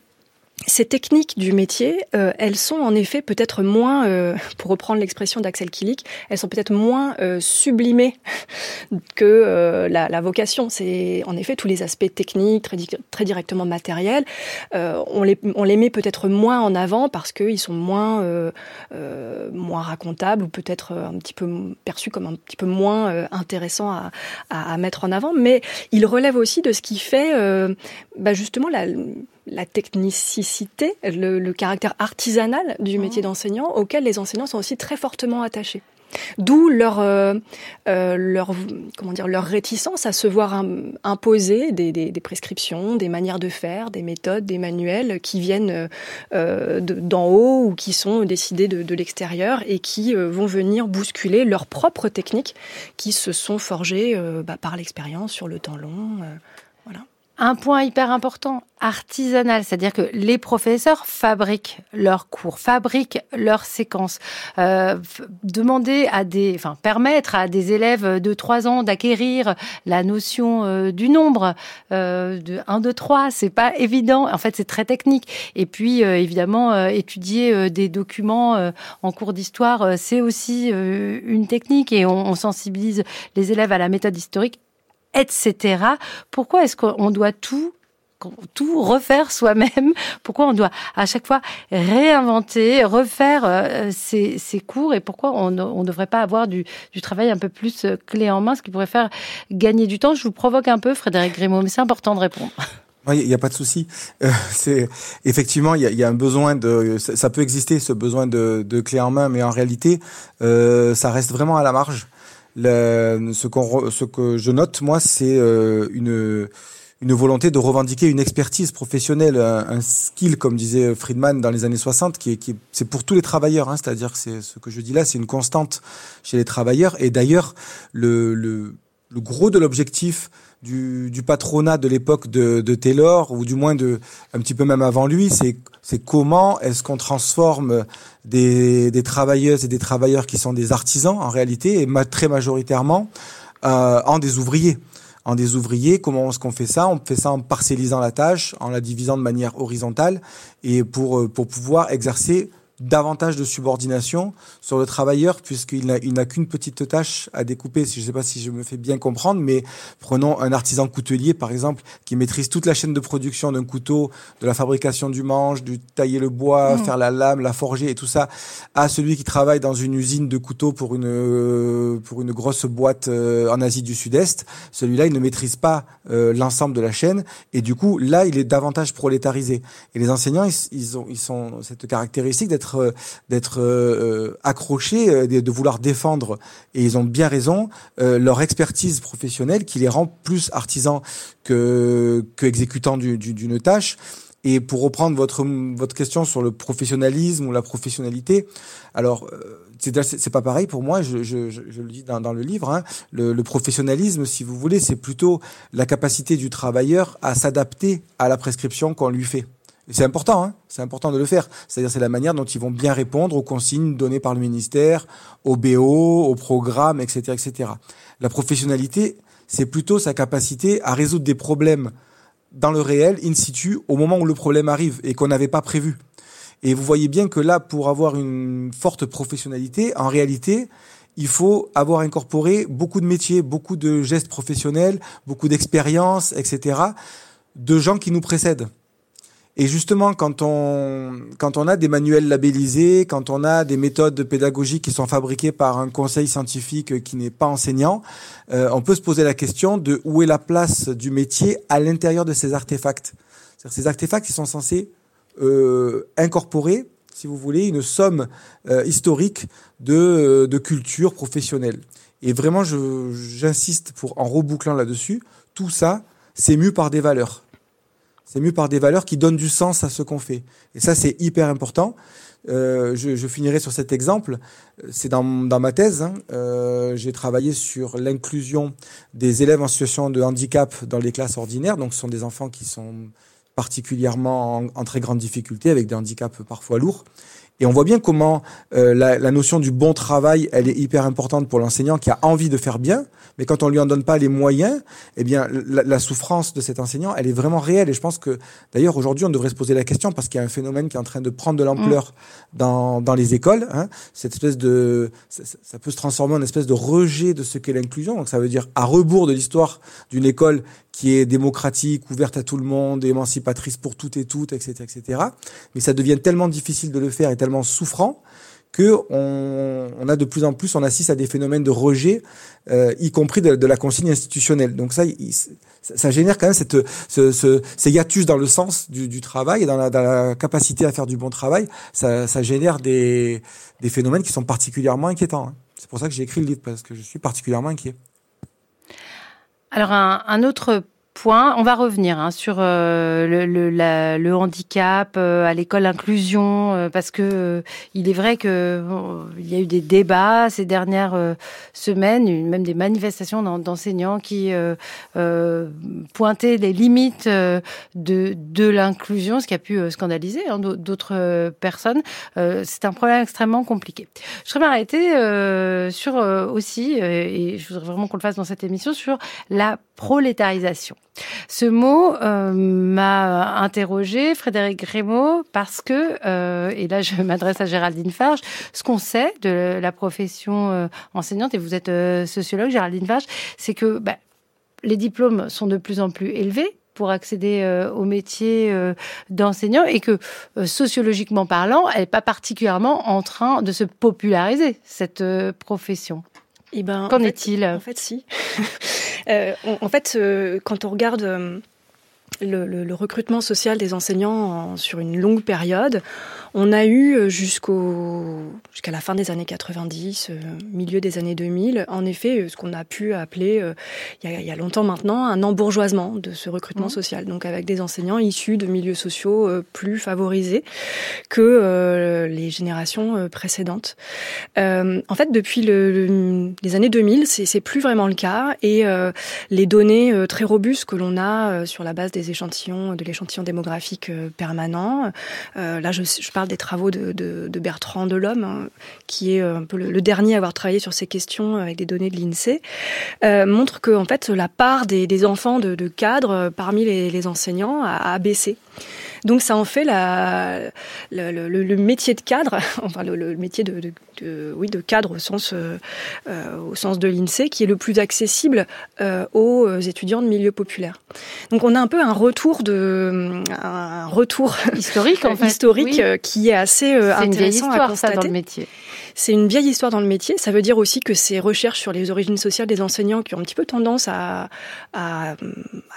ces techniques du métier, euh, elles sont en effet peut-être moins, euh, pour reprendre l'expression d'Axel Killick, elles sont peut-être moins euh, sublimées que la, vocation. C'est en effet tous les aspects techniques, très, directement matériels. On, les, met peut-être moins en avant parce qu'ils sont moins, moins racontables ou peut-être un petit peu perçus comme un petit peu moins intéressants à, à, à, mettre en avant. Mais ils relèvent aussi de ce qui fait bah justement la la technicité, le, le, caractère artisanal du métier mmh. d'enseignant auquel les enseignants sont aussi très fortement attachés. D'où leur, euh, euh, leur, comment dire, leur réticence à se voir imposer des, des, des, prescriptions, des manières de faire, des méthodes, des manuels qui viennent euh, d'en haut ou qui sont décidés de, de l'extérieur et qui euh, vont venir bousculer leurs propres techniques qui se sont forgées bah, par l'expérience sur le temps long. Un point hyper important, artisanal, c'est-à-dire que les professeurs fabriquent leurs cours, fabriquent leurs séquences. Euh, demander à des, enfin permettre à des élèves de 3 ans d'acquérir la notion euh, du nombre euh, de 1, 2, 3, c'est pas évident. En fait, c'est très technique. Et puis, euh, évidemment, euh, étudier des documents en cours d'histoire, c'est aussi une technique et on sensibilise les élèves à la méthode historique etc. Pourquoi est-ce qu'on doit tout tout refaire soi-même? Pourquoi on doit à chaque fois réinventer, refaire euh, ces, cours? Et pourquoi on ne devrait pas avoir du, travail un peu plus euh, clé en main, ce qui pourrait faire gagner du temps? Je vous provoque un peu, Frédéric Grimaud, mais c'est important de répondre. Il n'y a pas de souci. Euh, effectivement il y a, un besoin de ça, peut exister ce besoin de clé en main, mais en réalité ça reste vraiment à la marge. Le, ce, ce que je note moi, c'est une une volonté de revendiquer une expertise professionnelle, un, skill, comme disait Friedman dans les années 60, qui qui c'est pour tous les travailleurs. Hein, c'est-à-dire que c'est ce que je dis là, c'est une constante chez les travailleurs. Et d'ailleurs, le, le, le, gros de l'objectif du, du, patronat de l'époque de, de, Taylor, ou du moins de un petit peu même avant lui, c'est, c'est comment est-ce qu'on transforme des, des travailleuses et des travailleurs qui sont des artisans en réalité, et très majoritairement, euh, en des ouvriers en des ouvriers. Comment est-ce qu'on fait ça? On fait ça en parcellisant la tâche, en la divisant de manière horizontale et pour, euh, pour pouvoir exercer davantage de subordination sur le travailleur puisqu'il n'a qu'une petite tâche à découper. Je ne sais pas si je me fais bien comprendre, mais prenons un artisan coutelier par exemple qui maîtrise toute la chaîne de production d'un couteau, de la fabrication du manche, du tailler le bois, mmh. faire la lame, la forger et tout ça, à celui qui travaille dans une usine de couteaux pour une euh, pour une grosse boîte euh, en Asie du Sud-Est. Celui-là, il ne maîtrise pas euh, l'ensemble de la chaîne et du coup là, il est davantage prolétarisé. Et les enseignants, ils, ils ont ils sont cette caractéristique d'être d'être d'être euh, accrochés, euh, de, vouloir défendre, et ils ont bien raison, euh, leur expertise professionnelle qui les rend plus artisans que, que exécutants d'une tâche. Et pour reprendre votre votre question sur le professionnalisme ou la professionnalité, alors c'est pas pareil pour moi. Je, je, je, le dis dans, dans le livre. Hein, le, le, professionnalisme, si vous voulez, c'est plutôt la capacité du travailleur à s'adapter à la prescription qu'on lui fait. C'est important, hein c'est important de le faire. C'est-à-dire c'est la manière dont ils vont bien répondre aux consignes données par le ministère, aux BO, aux programmes, etc., etc. La professionnalité, c'est plutôt sa capacité à résoudre des problèmes dans le réel, in situ, au moment où le problème arrive et qu'on n'avait pas prévu. Et vous voyez bien que là, pour avoir une forte professionnalité, en réalité, il faut avoir incorporé beaucoup de métiers, beaucoup de gestes professionnels, beaucoup d'expériences, etc., de gens qui nous précèdent. Et justement, quand on, a des manuels labellisés, quand on a des méthodes pédagogiques qui sont fabriquées par un conseil scientifique qui n'est pas enseignant, euh, on peut se poser la question de où est la place du métier à l'intérieur de ces artefacts. Ces artefacts, ils sont censés euh, incorporer, si vous voulez, une somme euh, historique de, de culture professionnelle. Et vraiment, j'insiste pour en rebouclant là-dessus, tout ça, c'est mu par des valeurs. C'est mieux par des valeurs qui donnent du sens à ce qu'on fait. Et ça, c'est hyper important. Euh, je, finirai sur cet exemple. C'est dans, dans, ma thèse. Hein. Euh, J'ai travaillé sur l'inclusion des élèves en situation de handicap dans les classes ordinaires. Donc, ce sont des enfants qui sont particulièrement en, en très grande difficulté, avec des handicaps parfois lourds. Et on voit bien comment euh, la, la, notion du bon travail, elle est hyper importante pour l'enseignant qui a envie de faire bien, mais quand on lui en donne pas les moyens, eh bien la, la souffrance de cet enseignant, elle est vraiment réelle. Et je pense que d'ailleurs aujourd'hui, on devrait se poser la question parce qu'il y a un phénomène qui est en train de prendre de l'ampleur mmh. dans, dans les écoles. Hein, cette espèce de, ça, ça, peut se transformer en espèce de rejet de ce qu'est l'inclusion. Donc ça veut dire à rebours de l'histoire d'une école qui est démocratique, ouverte à tout le monde, émancipatrice pour toutes et toutes, etc., etc. Mais ça devient tellement difficile de le faire et tellement souffrant que on, a de plus en plus, on assiste à des phénomènes de rejet, euh, y compris de, la consigne institutionnelle. Donc ça, ça génère quand même cette, ce, ce, ces hiatus dans le sens du, travail et dans la, capacité à faire du bon travail. Ça, ça génère des, des phénomènes qui sont particulièrement inquiétants. Hein. C'est pour ça que j'ai écrit le livre parce que je suis particulièrement inquiet. Alors un, un autre point. On va revenir hein, sur euh, le, le, le, handicap euh, à l'école, l'inclusion, euh, parce que euh, il est vrai que il y a eu des débats ces dernières semaines, même des manifestations d'enseignants qui pointaient les limites de, de l'inclusion, ce qui a pu scandaliser hein, d'autres personnes. C'est un problème extrêmement compliqué. Je serais arrêter sur aussi, et je voudrais vraiment qu'on le fasse dans cette émission, sur la prolétarisation. Ce mot euh, m'a interrogé Frédéric Grémaud parce que, euh, et là je m'adresse à Géraldine Farge, ce qu'on sait de la profession euh, enseignante, et vous êtes sociologue Géraldine Farge, c'est que bah, les diplômes sont de plus en plus élevés, pour accéder au métier d'enseignant et que sociologiquement parlant, elle n'est pas particulièrement en train de se populariser cette profession. Eh ben, Qu'en est-il En fait, si. en, fait, quand on regarde le, recrutement social des enseignants sur une longue période, on a eu euh, jusqu'au jusqu'à la fin des années 90, euh, milieu des années 2000, en effet, euh, ce qu'on a pu appeler il, y a, longtemps maintenant un embourgeoisement de ce recrutement mmh. social. Donc avec des enseignants issus de milieux sociaux plus favorisés que les générations précédentes. en fait, depuis le, les années 2000, c'est plus vraiment le cas et les données très robustes que l'on a sur la base des échantillons, de l'échantillon démographique permanent, là je, parle des travaux de, Bertrand Delhomme, hein, qui est un peu le, dernier à avoir travaillé sur ces questions avec des données de l'INSEE, euh, montre que en fait la part des, enfants de, cadres euh, parmi les, enseignants a baissé. Donc ça en fait la, le, métier de cadre, enfin le, métier de, oui, de cadre au sens, euh, euh, au sens de l'INSEE, qui est le plus accessible euh, aux étudiants de milieu populaire. Donc on a un peu un retour de un retour historique en fait. historique qui est assez intéressant à constater. dans le métier. C'est une vieille histoire dans le métier. Ça veut dire aussi que ces recherches sur les origines sociales des enseignants qui ont un petit peu tendance à,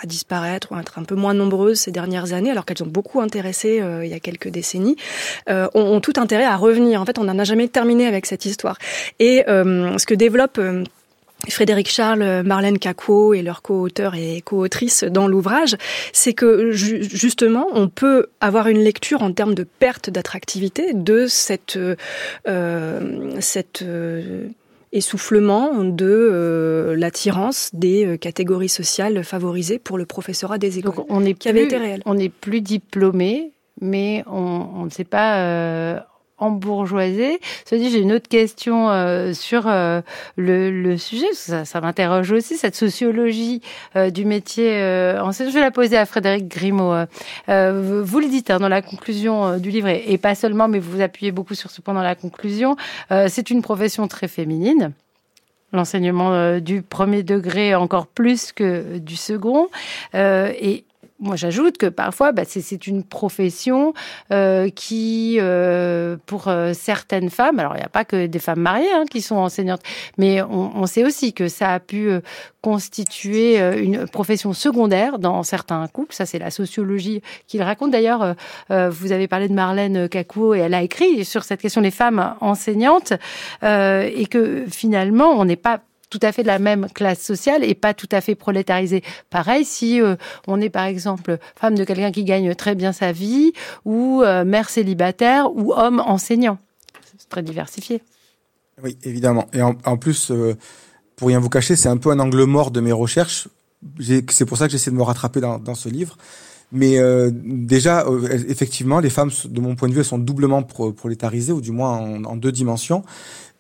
disparaître ou à être un peu moins nombreuses ces dernières années, alors qu'elles ont beaucoup intéressé euh, il y a quelques décennies, euh, ont, ont, tout intérêt à revenir. En fait, on n'en a jamais terminé avec cette histoire. Et euh, ce que développe Frédéric Charles, Marlène Cacquot et leurs co-auteurs et co-autrices dans l'ouvrage, c'est que justement, on peut avoir une lecture en termes de perte d'attractivité de cette, euh, cette euh, essoufflement de euh, l'attirance des euh, catégories sociales favorisées pour le professorat des écoles, Donc on est qui avait été réel. On n'est plus diplômé, mais on, on ne sait pas euh, embourgeoisé. Cela dit, j'ai une autre question euh, sur euh, le, le, sujet, ça, ça m'interroge aussi, cette sociologie euh, du métier enseignant. Je vais la poser à Frédéric Grimaud. vous le dites hein, dans la conclusion du livre, et, pas seulement, mais vous appuyez beaucoup sur ce point dans la conclusion, c'est une profession très féminine l'enseignement du premier degré encore plus que du second. et moi, j'ajoute que parfois, bah, c'est une profession euh, qui, euh, pour euh, certaines femmes, alors il n'y a pas que des femmes mariées hein, qui sont enseignantes, mais on, on, sait aussi que ça a pu euh, constituer euh, une profession secondaire dans certains couples. Ça, c'est la sociologie qui le raconte. D'ailleurs, vous avez parlé de Marlène Cacou et elle a écrit sur cette question des femmes enseignantes et que finalement, on n'est pas tout à fait de la même classe sociale et pas tout à fait prolétarisé. Pareil, si euh, on est par exemple femme de quelqu'un qui gagne très bien sa vie, ou euh, mère célibataire, ou homme enseignant. C'est très diversifié. Oui, évidemment. Et en, plus, euh, pour rien vous cacher, c'est un peu un angle mort de mes recherches. C'est pour ça que j'essaie de me rattraper dans, ce livre. Mais déjà, effectivement, les femmes, de mon point de vue, elles sont doublement prolétarisées, ou du moins en deux dimensions.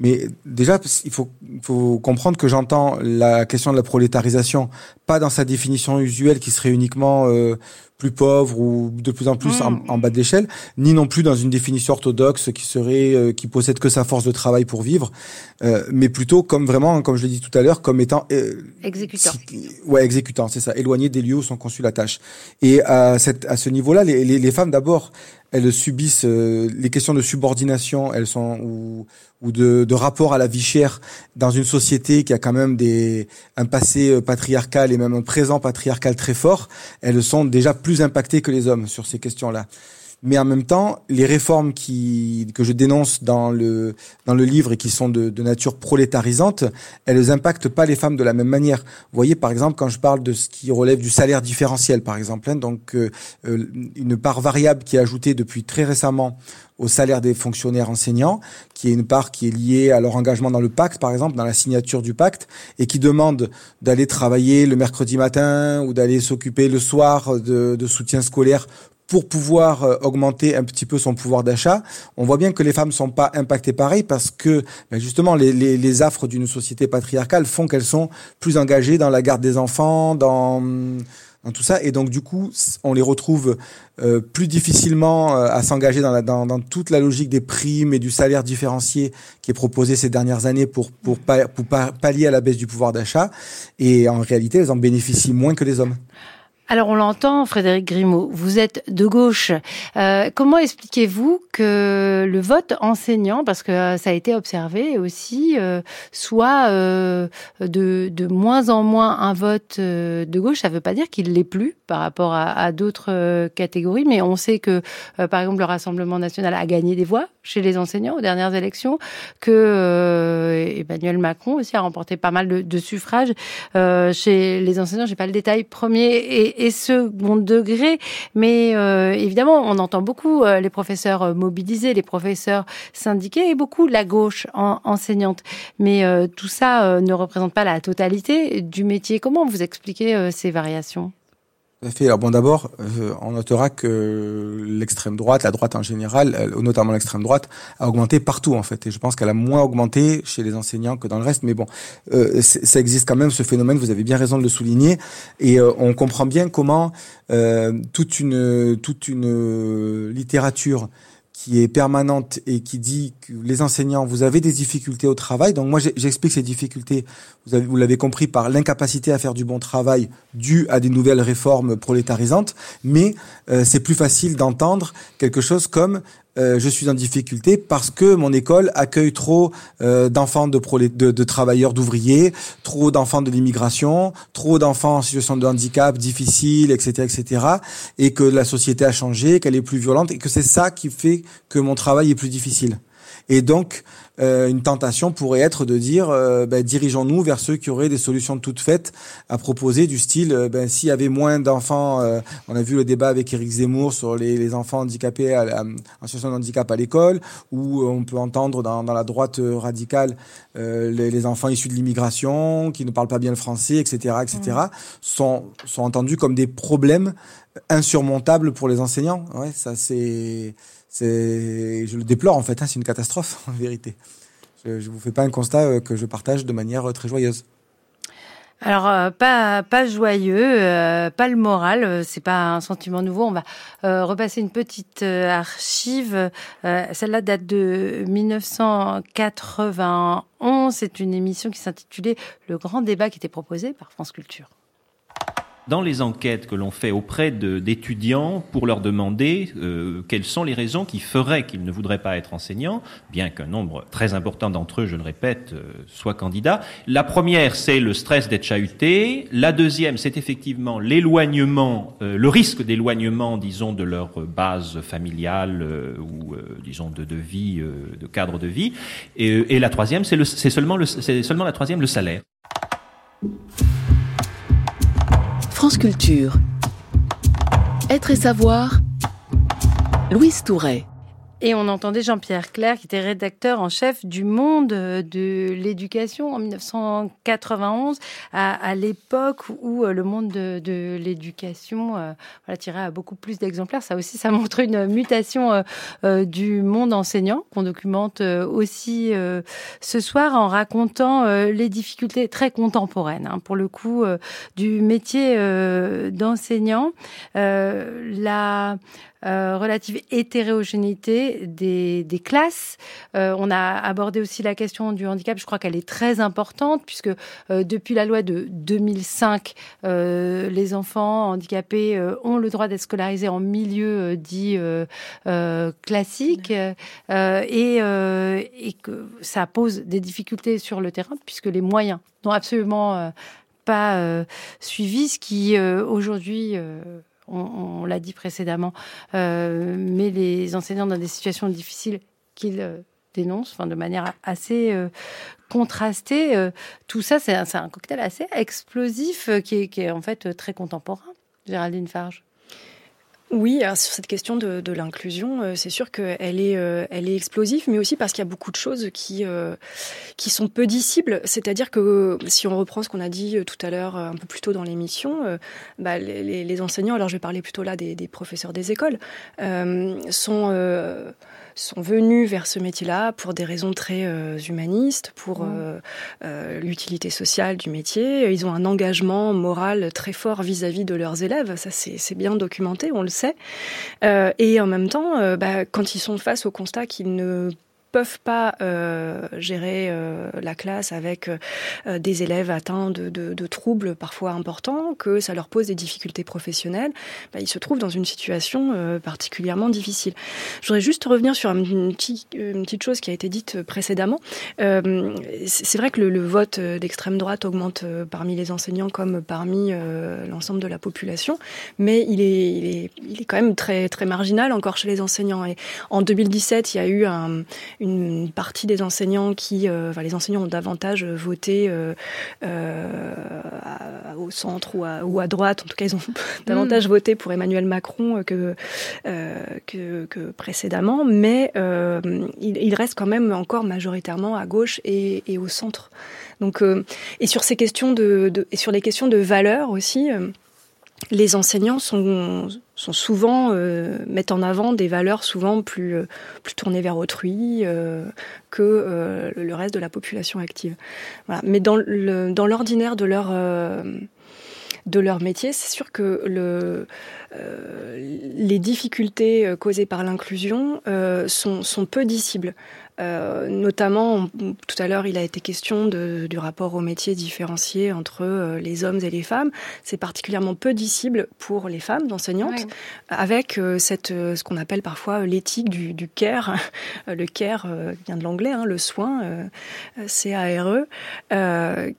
Mais déjà, il faut, faut comprendre que j'entends la question de la prolétarisation pas dans sa définition usuelle qui serait uniquement euh, plus pauvre ou de plus en plus en, mmh. bas de l'échelle, ni non plus dans une définition orthodoxe qui serait euh, qui possède que sa force de travail pour vivre, euh, mais plutôt comme vraiment, comme je l'ai dit tout à l'heure, comme étant exécutant. ouais, exécutant, c'est ça, éloigné des lieux où sont conçues la tâche. Et à, cette, à ce niveau-là, les, les, les femmes d'abord elles subissent les questions de subordination, elles sont ou, ou de, de, rapport à la vie chère dans une société qui a quand même des un passé patriarcal et même un présent patriarcal très fort, elles sont déjà plus impactées que les hommes sur ces questions-là mais en même temps, les réformes qui, que je dénonce dans le, dans le livre et qui sont de, de nature prolétarisante, elles impactent pas les femmes de la même manière. Vous voyez, par exemple, quand je parle de ce qui relève du salaire différentiel, par exemple, hein, donc euh, euh, une part variable qui est ajoutée depuis très récemment au salaire des fonctionnaires enseignants, qui est une part qui est liée à leur engagement dans le pacte, par exemple, dans la signature du pacte, et qui demande d'aller travailler le mercredi matin ou d'aller s'occuper le soir de, de soutien scolaire pour pouvoir euh, augmenter un petit peu son pouvoir d'achat. On voit bien que les femmes sont pas impactées pareil parce que ben, justement les, les, les affres d'une société patriarcale font qu'elles sont plus engagées dans la garde des enfants, dans dans tout ça et donc du coup on les retrouve euh, plus difficilement euh, à s'engager dans, dans, dans, toute la logique des primes et du salaire différencié qui est proposé ces dernières années pour pour, pour pallier à la baisse du pouvoir d'achat et en réalité elles en bénéficient moins que les hommes. Alors on l'entend, Frédéric Grimaud, vous êtes de gauche. Euh, comment expliquez-vous que le vote enseignant, parce que ça a été observé aussi, euh, soit euh, de, moins en moins un vote euh, de gauche? Ça ne veut pas dire qu'il l'est plus par rapport à, d'autres euh, catégories, mais on sait que, euh, par exemple, le Rassemblement national a gagné des voix chez les enseignants aux dernières élections, que Emmanuel Macron aussi a remporté pas mal de, de suffrages chez les enseignants. J'ai pas le détail premier et et second degré. Mais euh, évidemment, on entend beaucoup euh, les professeurs euh, mobilisés, les professeurs syndiqués et beaucoup la gauche en, enseignante. Mais euh, tout ça euh, ne représente pas la totalité du métier. Comment vous expliquez ces variations? Fait. Alors bon, d'abord, euh, on notera que l'extrême droite, la droite en général, notamment l'extrême droite, a augmenté partout en fait. Et je pense qu'elle a moins augmenté chez les enseignants que dans le reste. Mais bon, euh, ça existe quand même ce phénomène. Vous avez bien raison de le souligner. Et euh, on comprend bien comment euh, toute une toute une littérature qui est permanente et qui dit que les enseignants, vous avez des difficultés au travail. Donc moi, j'explique ces difficultés, vous avez, vous l'avez compris, par l'incapacité à faire du bon travail dû à des nouvelles réformes prolétarisantes. Mais euh, c'est plus facile d'entendre quelque chose comme euh, je suis en difficulté parce que mon école accueille trop euh, d'enfants de, travailleurs, d'ouvriers, trop d'enfants de l'immigration, trop d'enfants en situation de handicap difficile, etc., etc., et que la société a changé, qu'elle est plus violente, et que c'est ça qui fait que mon travail est plus difficile. Et donc, euh, une tentation pourrait être de dire euh, ben, dirigeons-nous vers ceux qui auraient des solutions toutes faites à proposer du style euh, ben, s'il y avait moins d'enfants euh, on a vu le débat avec Éric Zemmour sur les, les enfants handicapés à, à, en situation de handicap à l'école ou on peut entendre dans, dans la droite radicale les, les, enfants issus de l'immigration qui ne parlent pas bien le français etc etc mmh. sont sont entendus comme des problèmes insurmontables pour les enseignants ouais ça c'est je le déplore en fait, hein, c'est une catastrophe en vérité. Je ne vous fais pas un constat euh, que je partage de manière euh, très joyeuse. Alors euh, pas pas joyeux, pas le moral, c'est pas un sentiment nouveau. On va repasser une petite archive. Celle-là date de 1991. C'est une émission qui s'intitulait Le grand débat qui était proposé par France Culture dans les enquêtes que l'on fait auprès d'étudiants pour leur demander euh, quelles sont les raisons qui feraient qu'ils ne voudraient pas être enseignants, bien qu'un nombre très important d'entre eux, je le répète, euh, soient candidats. La première, c'est le stress d'être chahuté. La deuxième, c'est effectivement l'éloignement, euh, le risque d'éloignement, disons, de leur base familiale euh, ou, euh, disons, de, de vie, euh, de cadre de vie. Et, et la troisième, c'est seulement, le, seulement la troisième, le salaire. France Culture. Être et savoir. Louise Touret. Et on entendait Jean-Pierre Clerc, qui était rédacteur en chef du Monde de l'éducation en 1991, à, à l'époque où euh, le monde de, de l'éducation euh, voilà, tirait à beaucoup plus d'exemplaires. Ça aussi, ça montre une mutation euh, euh du monde enseignant qu'on documente euh, aussi euh, ce soir en racontant les difficultés très contemporaines, hein, pour le coup, du métier d'enseignant. la euh, relative hétérogénéité des, classes. Euh, on a abordé aussi la question du handicap. Je crois qu'elle est très importante puisque euh, depuis la loi de 2005, euh, les enfants handicapés ont le droit d'être scolarisés en milieu dit classique et, et que ça pose des difficultés sur le terrain puisque les moyens n'ont absolument pas suivi, ce qui aujourd'hui on, l'a dit précédemment, euh, met les enseignants dans des situations difficiles qu'ils euh, dénoncent enfin, de manière assez euh, contrastée. Euh, tout ça, c'est un, cocktail assez explosif qui est, qui, est, en fait très contemporain. Géraldine Farge. Oui, sur cette question de, de l'inclusion, euh, c'est sûr qu'elle est, euh, elle est explosive, mais aussi parce qu'il y a beaucoup de choses qui, euh, qui sont peu dissibles. C'est-à-dire que si on reprend ce qu'on a dit tout à l'heure, un peu plus tôt dans l'émission, bah, les, les, enseignants, alors je vais parler plutôt là des, des professeurs des écoles, sont sont venus vers ce métier-là pour des raisons très euh, humanistes, pour euh, euh, l'utilité sociale du métier. Ils ont un engagement moral très fort vis-à-vis -vis de leurs élèves. Ça, c'est bien documenté, on le sait. Et en même temps, bah, quand ils sont face au constat qu'ils ne peuvent pas euh, gérer euh, la classe avec euh, des élèves atteints de, de, troubles parfois importants, que ça leur pose des difficultés professionnelles, bah, ils se trouvent dans une situation particulièrement difficile. Je voudrais juste revenir sur une, petite, chose qui a été dite précédemment. C'est vrai que le, le vote d'extrême droite augmente parmi les enseignants comme parmi l'ensemble de la population, mais il est, il est, il est quand même très, très marginal encore chez les enseignants. Et en 2017, il y a eu un une partie des enseignants qui, euh, enfin, les enseignants ont davantage voté euh, euh, au centre ou à, ou à, droite. En tout cas, ils ont davantage mm. voté pour Emmanuel Macron que, que, que, précédemment. Mais il, il, reste quand même encore majoritairement à gauche et, et au centre. Donc, et sur ces questions de, de, et sur les questions de valeur aussi les enseignants sont, souvent euh, mettent en avant des valeurs souvent plus euh, plus tournées vers autrui euh, que le reste de la population active. Voilà. Mais dans dans l'ordinaire de leur de leur métier, c'est sûr que le, les difficultés causées par l'inclusion sont, sont peu dissibles. Euh, notamment, tout à l'heure, il a été question de, du rapport au métier différencié entre euh, les hommes et les femmes. C'est particulièrement peu dissible pour les femmes d'enseignantes, ouais. avec euh, cette, ce qu'on appelle parfois l'éthique du, du care. le care vient de l'anglais, hein, le soin, C-A-R-E,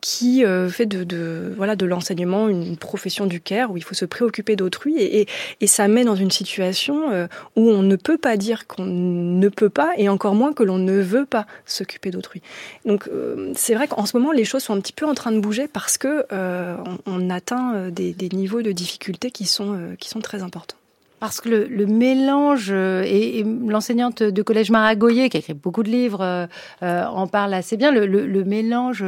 qui fait de, de, voilà, de l'enseignement une profession du care où il faut se préoccuper d'autrui et, et, et, ça met dans une situation où on ne peut pas dire qu'on ne peut pas et encore moins que l'on ne ne veut pas s'occuper d'autrui. Donc euh, c'est vrai qu'en ce moment les choses sont un petit peu en train de bouger parce que euh, on, atteint euh, des, des, niveaux de difficulté qui sont, qui sont très importants. Parce que le, le mélange, euh, et, et l'enseignante de collège Maragoyer, qui a écrit beaucoup de livres, euh, euh, en parle assez bien, le, le, le mélange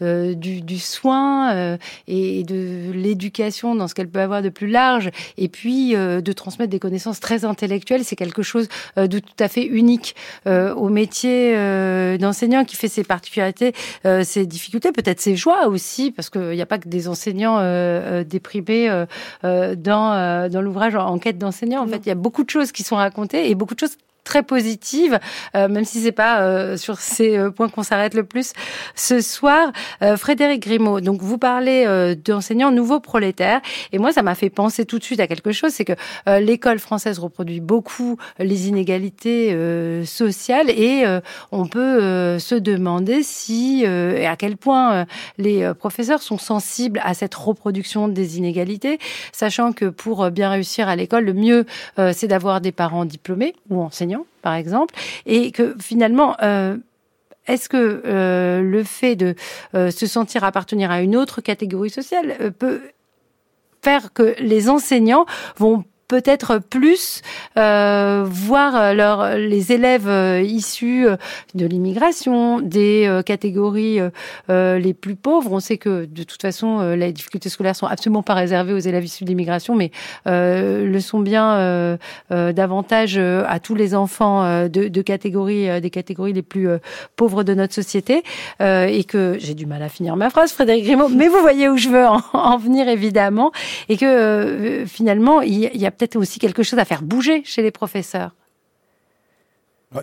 euh, du, du soin euh, et de l'éducation dans ce qu'elle peut avoir de plus large, et puis euh, de transmettre des connaissances très intellectuelles, c'est quelque chose de tout à fait unique au métier d'enseignant qui fait ses particularités, ses difficultés, peut-être ses joies aussi, parce qu'il n'y a pas que des enseignants déprimés dans, dans l'ouvrage en quête d'enseignement enseignants. En fait, il y a beaucoup de choses qui sont racontées et beaucoup de choses très positive, euh, même si c'est pas euh, sur ces euh, points qu'on s'arrête le plus ce soir. Euh, Frédéric Grimaud, donc vous parlez euh, d'enseignants nouveaux prolétaires, et moi ça m'a fait penser tout de suite à quelque chose, c'est que euh, l'école française reproduit beaucoup les inégalités sociales, et on peut se demander si et à quel point les professeurs sont sensibles à cette reproduction des inégalités, sachant que pour bien réussir à l'école, le mieux c'est d'avoir des parents diplômés ou enseignants par exemple, et que finalement, euh, est-ce que euh, le fait de euh, se sentir appartenir à une autre catégorie sociale peut faire que les enseignants vont peut-être plus euh, voir leur, les élèves euh, issus euh, de l'immigration, des euh, catégories euh, les plus pauvres. On sait que de toute façon, euh, les difficultés scolaires sont absolument pas réservées aux élèves issus de l'immigration, mais euh, le sont bien euh, euh, davantage euh, à tous les enfants euh, de, de catégories, euh, des catégories les plus euh, pauvres de notre société. Euh, et que j'ai du mal à finir ma phrase, Frédéric Grimaud, mais vous voyez où je veux en, en venir évidemment, et que euh, finalement, il y a peut-être aussi quelque chose à faire bouger chez les professeurs.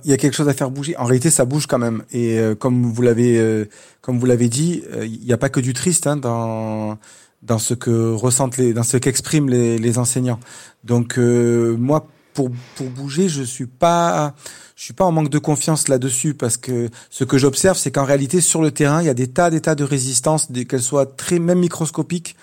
Il y a quelque chose à faire bouger. En réalité, ça bouge quand même. Et euh, comme vous l'avez, euh, comme vous l'avez dit, euh, il n'y a pas que du triste hein, dans dans ce que ressentent les, dans ce qu'expriment les, les enseignants. Donc moi, pour pour bouger, je suis pas, je suis pas en manque de confiance là-dessus parce que ce que j'observe, c'est qu'en réalité, sur le terrain, il y a des tas, des tas de résistances, qu'elles soient très même microscopiques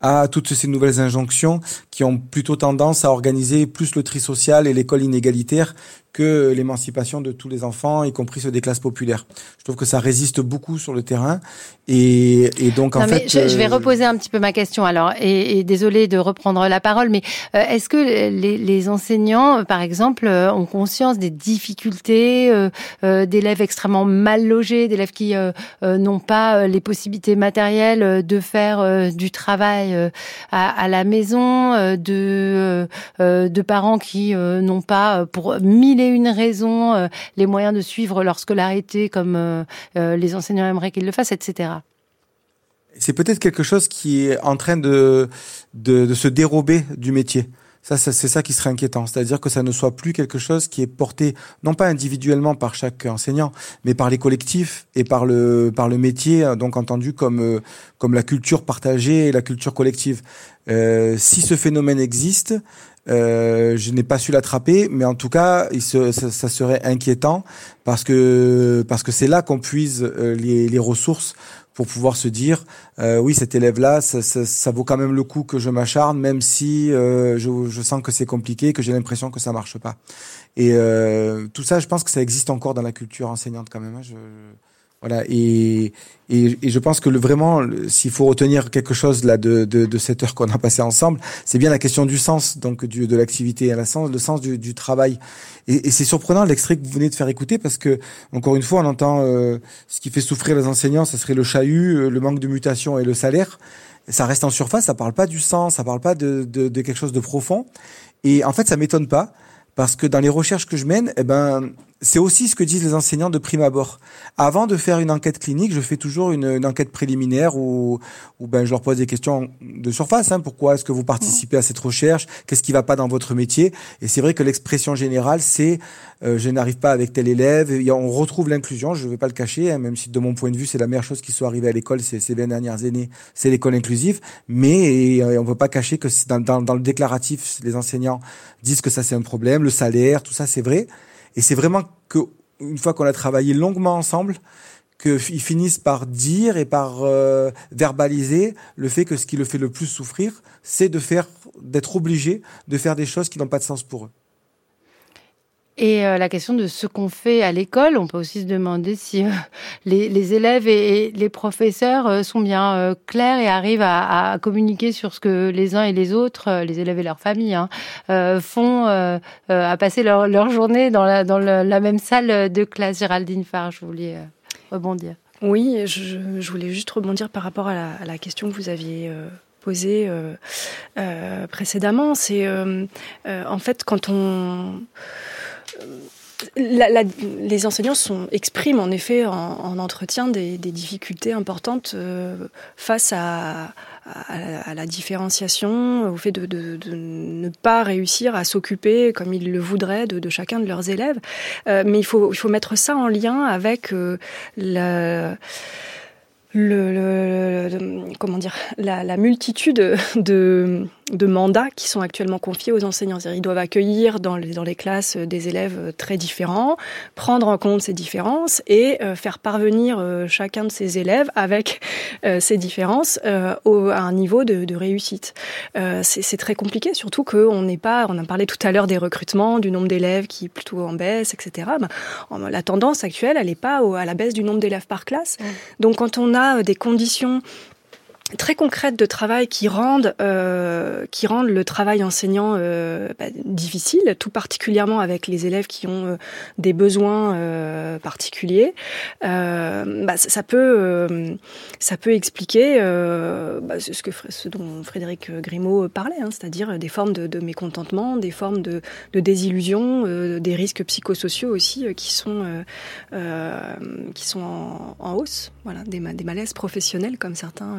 à toutes ces nouvelles injonctions qui ont plutôt tendance à organiser plus le tri social et l'école inégalitaire que l'émancipation de tous les enfants, y compris ceux des classes populaires. Je trouve que ça résiste beaucoup sur le terrain et, et donc en fait, je, je, vais reposer un petit peu ma question alors et, et désolé de reprendre la parole, mais euh, est-ce que les, les, enseignants, par exemple, euh, ont conscience des difficultés euh, euh d'élèves extrêmement mal logés, d'élèves qui euh, euh, n'ont pas les possibilités matérielles de faire du travail à, à, la maison, de de parents qui n'ont pas pour mille une raisons euh, les moyens de suivre leur scolarité comme euh, euh, les enseignants aimeraient qu'ils le fassent, etc. C'est peut-être quelque chose qui est en train de, de, se dérober du métier. Ça, c'est ça qui serait inquiétant. C'est-à-dire que ça ne soit plus quelque chose qui est porté, non pas individuellement par chaque enseignant, mais par les collectifs et par le, par le métier, donc entendu comme, comme la culture partagée et la culture collective. Si ce phénomène existe, euh, je n'ai pas su l'attraper, mais en tout cas, ça, serait inquiétant parce que parce que c'est là qu'on puise euh, les, les, ressources pour pouvoir se dire euh, oui cet élève là ça, ça, vaut quand même le coup que je m'acharne même si euh, je, je, sens que c'est compliqué que j'ai l'impression que ça marche pas et euh, tout ça je pense que ça existe encore dans la culture enseignante quand même hein. Voilà, et, et, et, je pense que le, vraiment, s'il faut retenir quelque chose là de, de, de cette heure qu'on a passée ensemble, c'est bien la question du sens, donc du, de l'activité, le sens, le sens du, du travail. Et, et c'est surprenant l'extrait que vous venez de faire écouter parce que encore une fois, on entend euh, ce qui fait souffrir les enseignants, ce serait le chahut, euh, le manque de mutation et le salaire. Ça reste en surface, ça parle pas du sens, ça parle pas de, de, de quelque chose de profond. Et en fait, ça m'étonne pas parce que dans les recherches que je mène, eh ben, c'est aussi ce que disent les enseignants de prime abord. Avant de faire une enquête clinique, je fais toujours une, une enquête préliminaire où, où, ben, je leur pose des questions de surface. Hein, pourquoi est-ce que vous participez à cette recherche? Qu'est-ce qui va pas dans votre métier? Et c'est vrai que l'expression générale, c'est euh, je n'arrive pas avec tel élève. On retrouve l'inclusion, je ne vais pas le cacher, hein, même si de mon point de vue, c'est la meilleure chose qui soit arrivée à l'école ces, ces 20 dernières années, c'est l'école inclusive. Mais on ne peut pas cacher que dans, dans, dans le déclaratif, les enseignants disent que ça c'est un problème, le salaire, tout ça c'est vrai. Et c'est vraiment que une fois qu'on a travaillé longuement ensemble, qu'ils finissent par dire et par euh, verbaliser le fait que ce qui le fait le plus souffrir, c'est de faire, d'être obligé de faire des choses qui n'ont pas de sens pour eux. Et euh, la question de ce qu'on fait à l'école, on peut aussi se demander si euh, les, élèves et, les professeurs euh, sont bien clairs et arrivent à, communiquer sur ce que les uns et les autres, les élèves et leurs familles, hein, font à passer leur, journée dans, la, même salle de classe. Géraldine Farr, je voulais rebondir. Oui, je, je, voulais juste rebondir par rapport à la, à la question que vous aviez posée précédemment. C'est en fait quand on les enseignants sont, expriment en effet en, en entretien des, difficultés importantes euh, face à, la différenciation, au fait de, ne pas réussir à s'occuper comme ils le voudraient de, chacun de leurs élèves. Euh, mais il faut, mettre ça en lien avec euh, la comment dire la multitude de, de mandats qui sont actuellement confiés aux enseignants. Ils doivent accueillir dans les, dans les classes des élèves très différents, prendre en compte ces différences et euh, faire parvenir euh, chacun de ces élèves avec euh, ces différences euh, au, à un niveau de, de réussite. Euh, c'est très compliqué, surtout qu'on n'est pas, on a parlé tout à l'heure des recrutements, du nombre d'élèves qui est plutôt en baisse, etc. Ben, la tendance actuelle, elle n'est pas au, à la baisse du nombre d'élèves par classe. Donc quand on a des conditions très concrètes de travail qui rendent euh, qui rendent le travail enseignant euh, bah, difficile, tout particulièrement avec les élèves qui ont euh, des besoins euh, particuliers. Euh, bah, ça, peut euh, ça peut expliquer bah, ce que ce dont Frédéric Grimaud parlait, hein, c'est-à-dire des formes de, mécontentement, des formes de, désillusion, des risques psychosociaux aussi qui sont qui sont en, en hausse, voilà, des, des malaises professionnels comme certains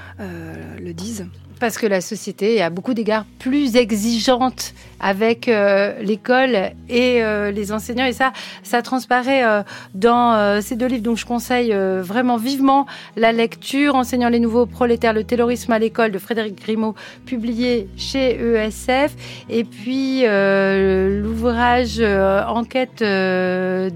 euh, le disent. Parce que la société est à beaucoup d'égards plus exigeante avec euh, l'école et euh, les enseignants. Et ça, ça transparaît dans ces deux livres. Donc je conseille vraiment vivement la lecture, Enseignant les nouveaux prolétaires, le terrorisme à l'école de Frédéric Grimaud, publié chez ESF. Et puis l'ouvrage Enquête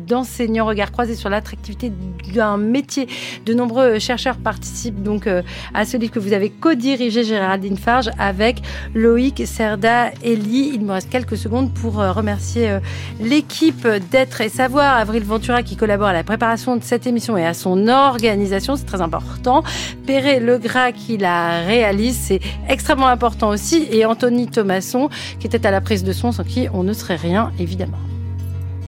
d'enseignants, regard croisé sur l'attractivité d'un métier. De nombreux chercheurs participent donc à ce livre que vous avez co-dirigé, Géraldine Farge, avec Loïc Serda Eli. Il me reste quelques secondes pour euh, remercier euh, l'équipe d'être et savoir, Avril Ventura qui collabore à la préparation de cette émission et à son organisation, c'est très important. Perret Legras qui la réalise, c'est extrêmement important aussi. Et Anthony Thomasson qui était à la prise de son, sans qui on ne serait rien, évidemment.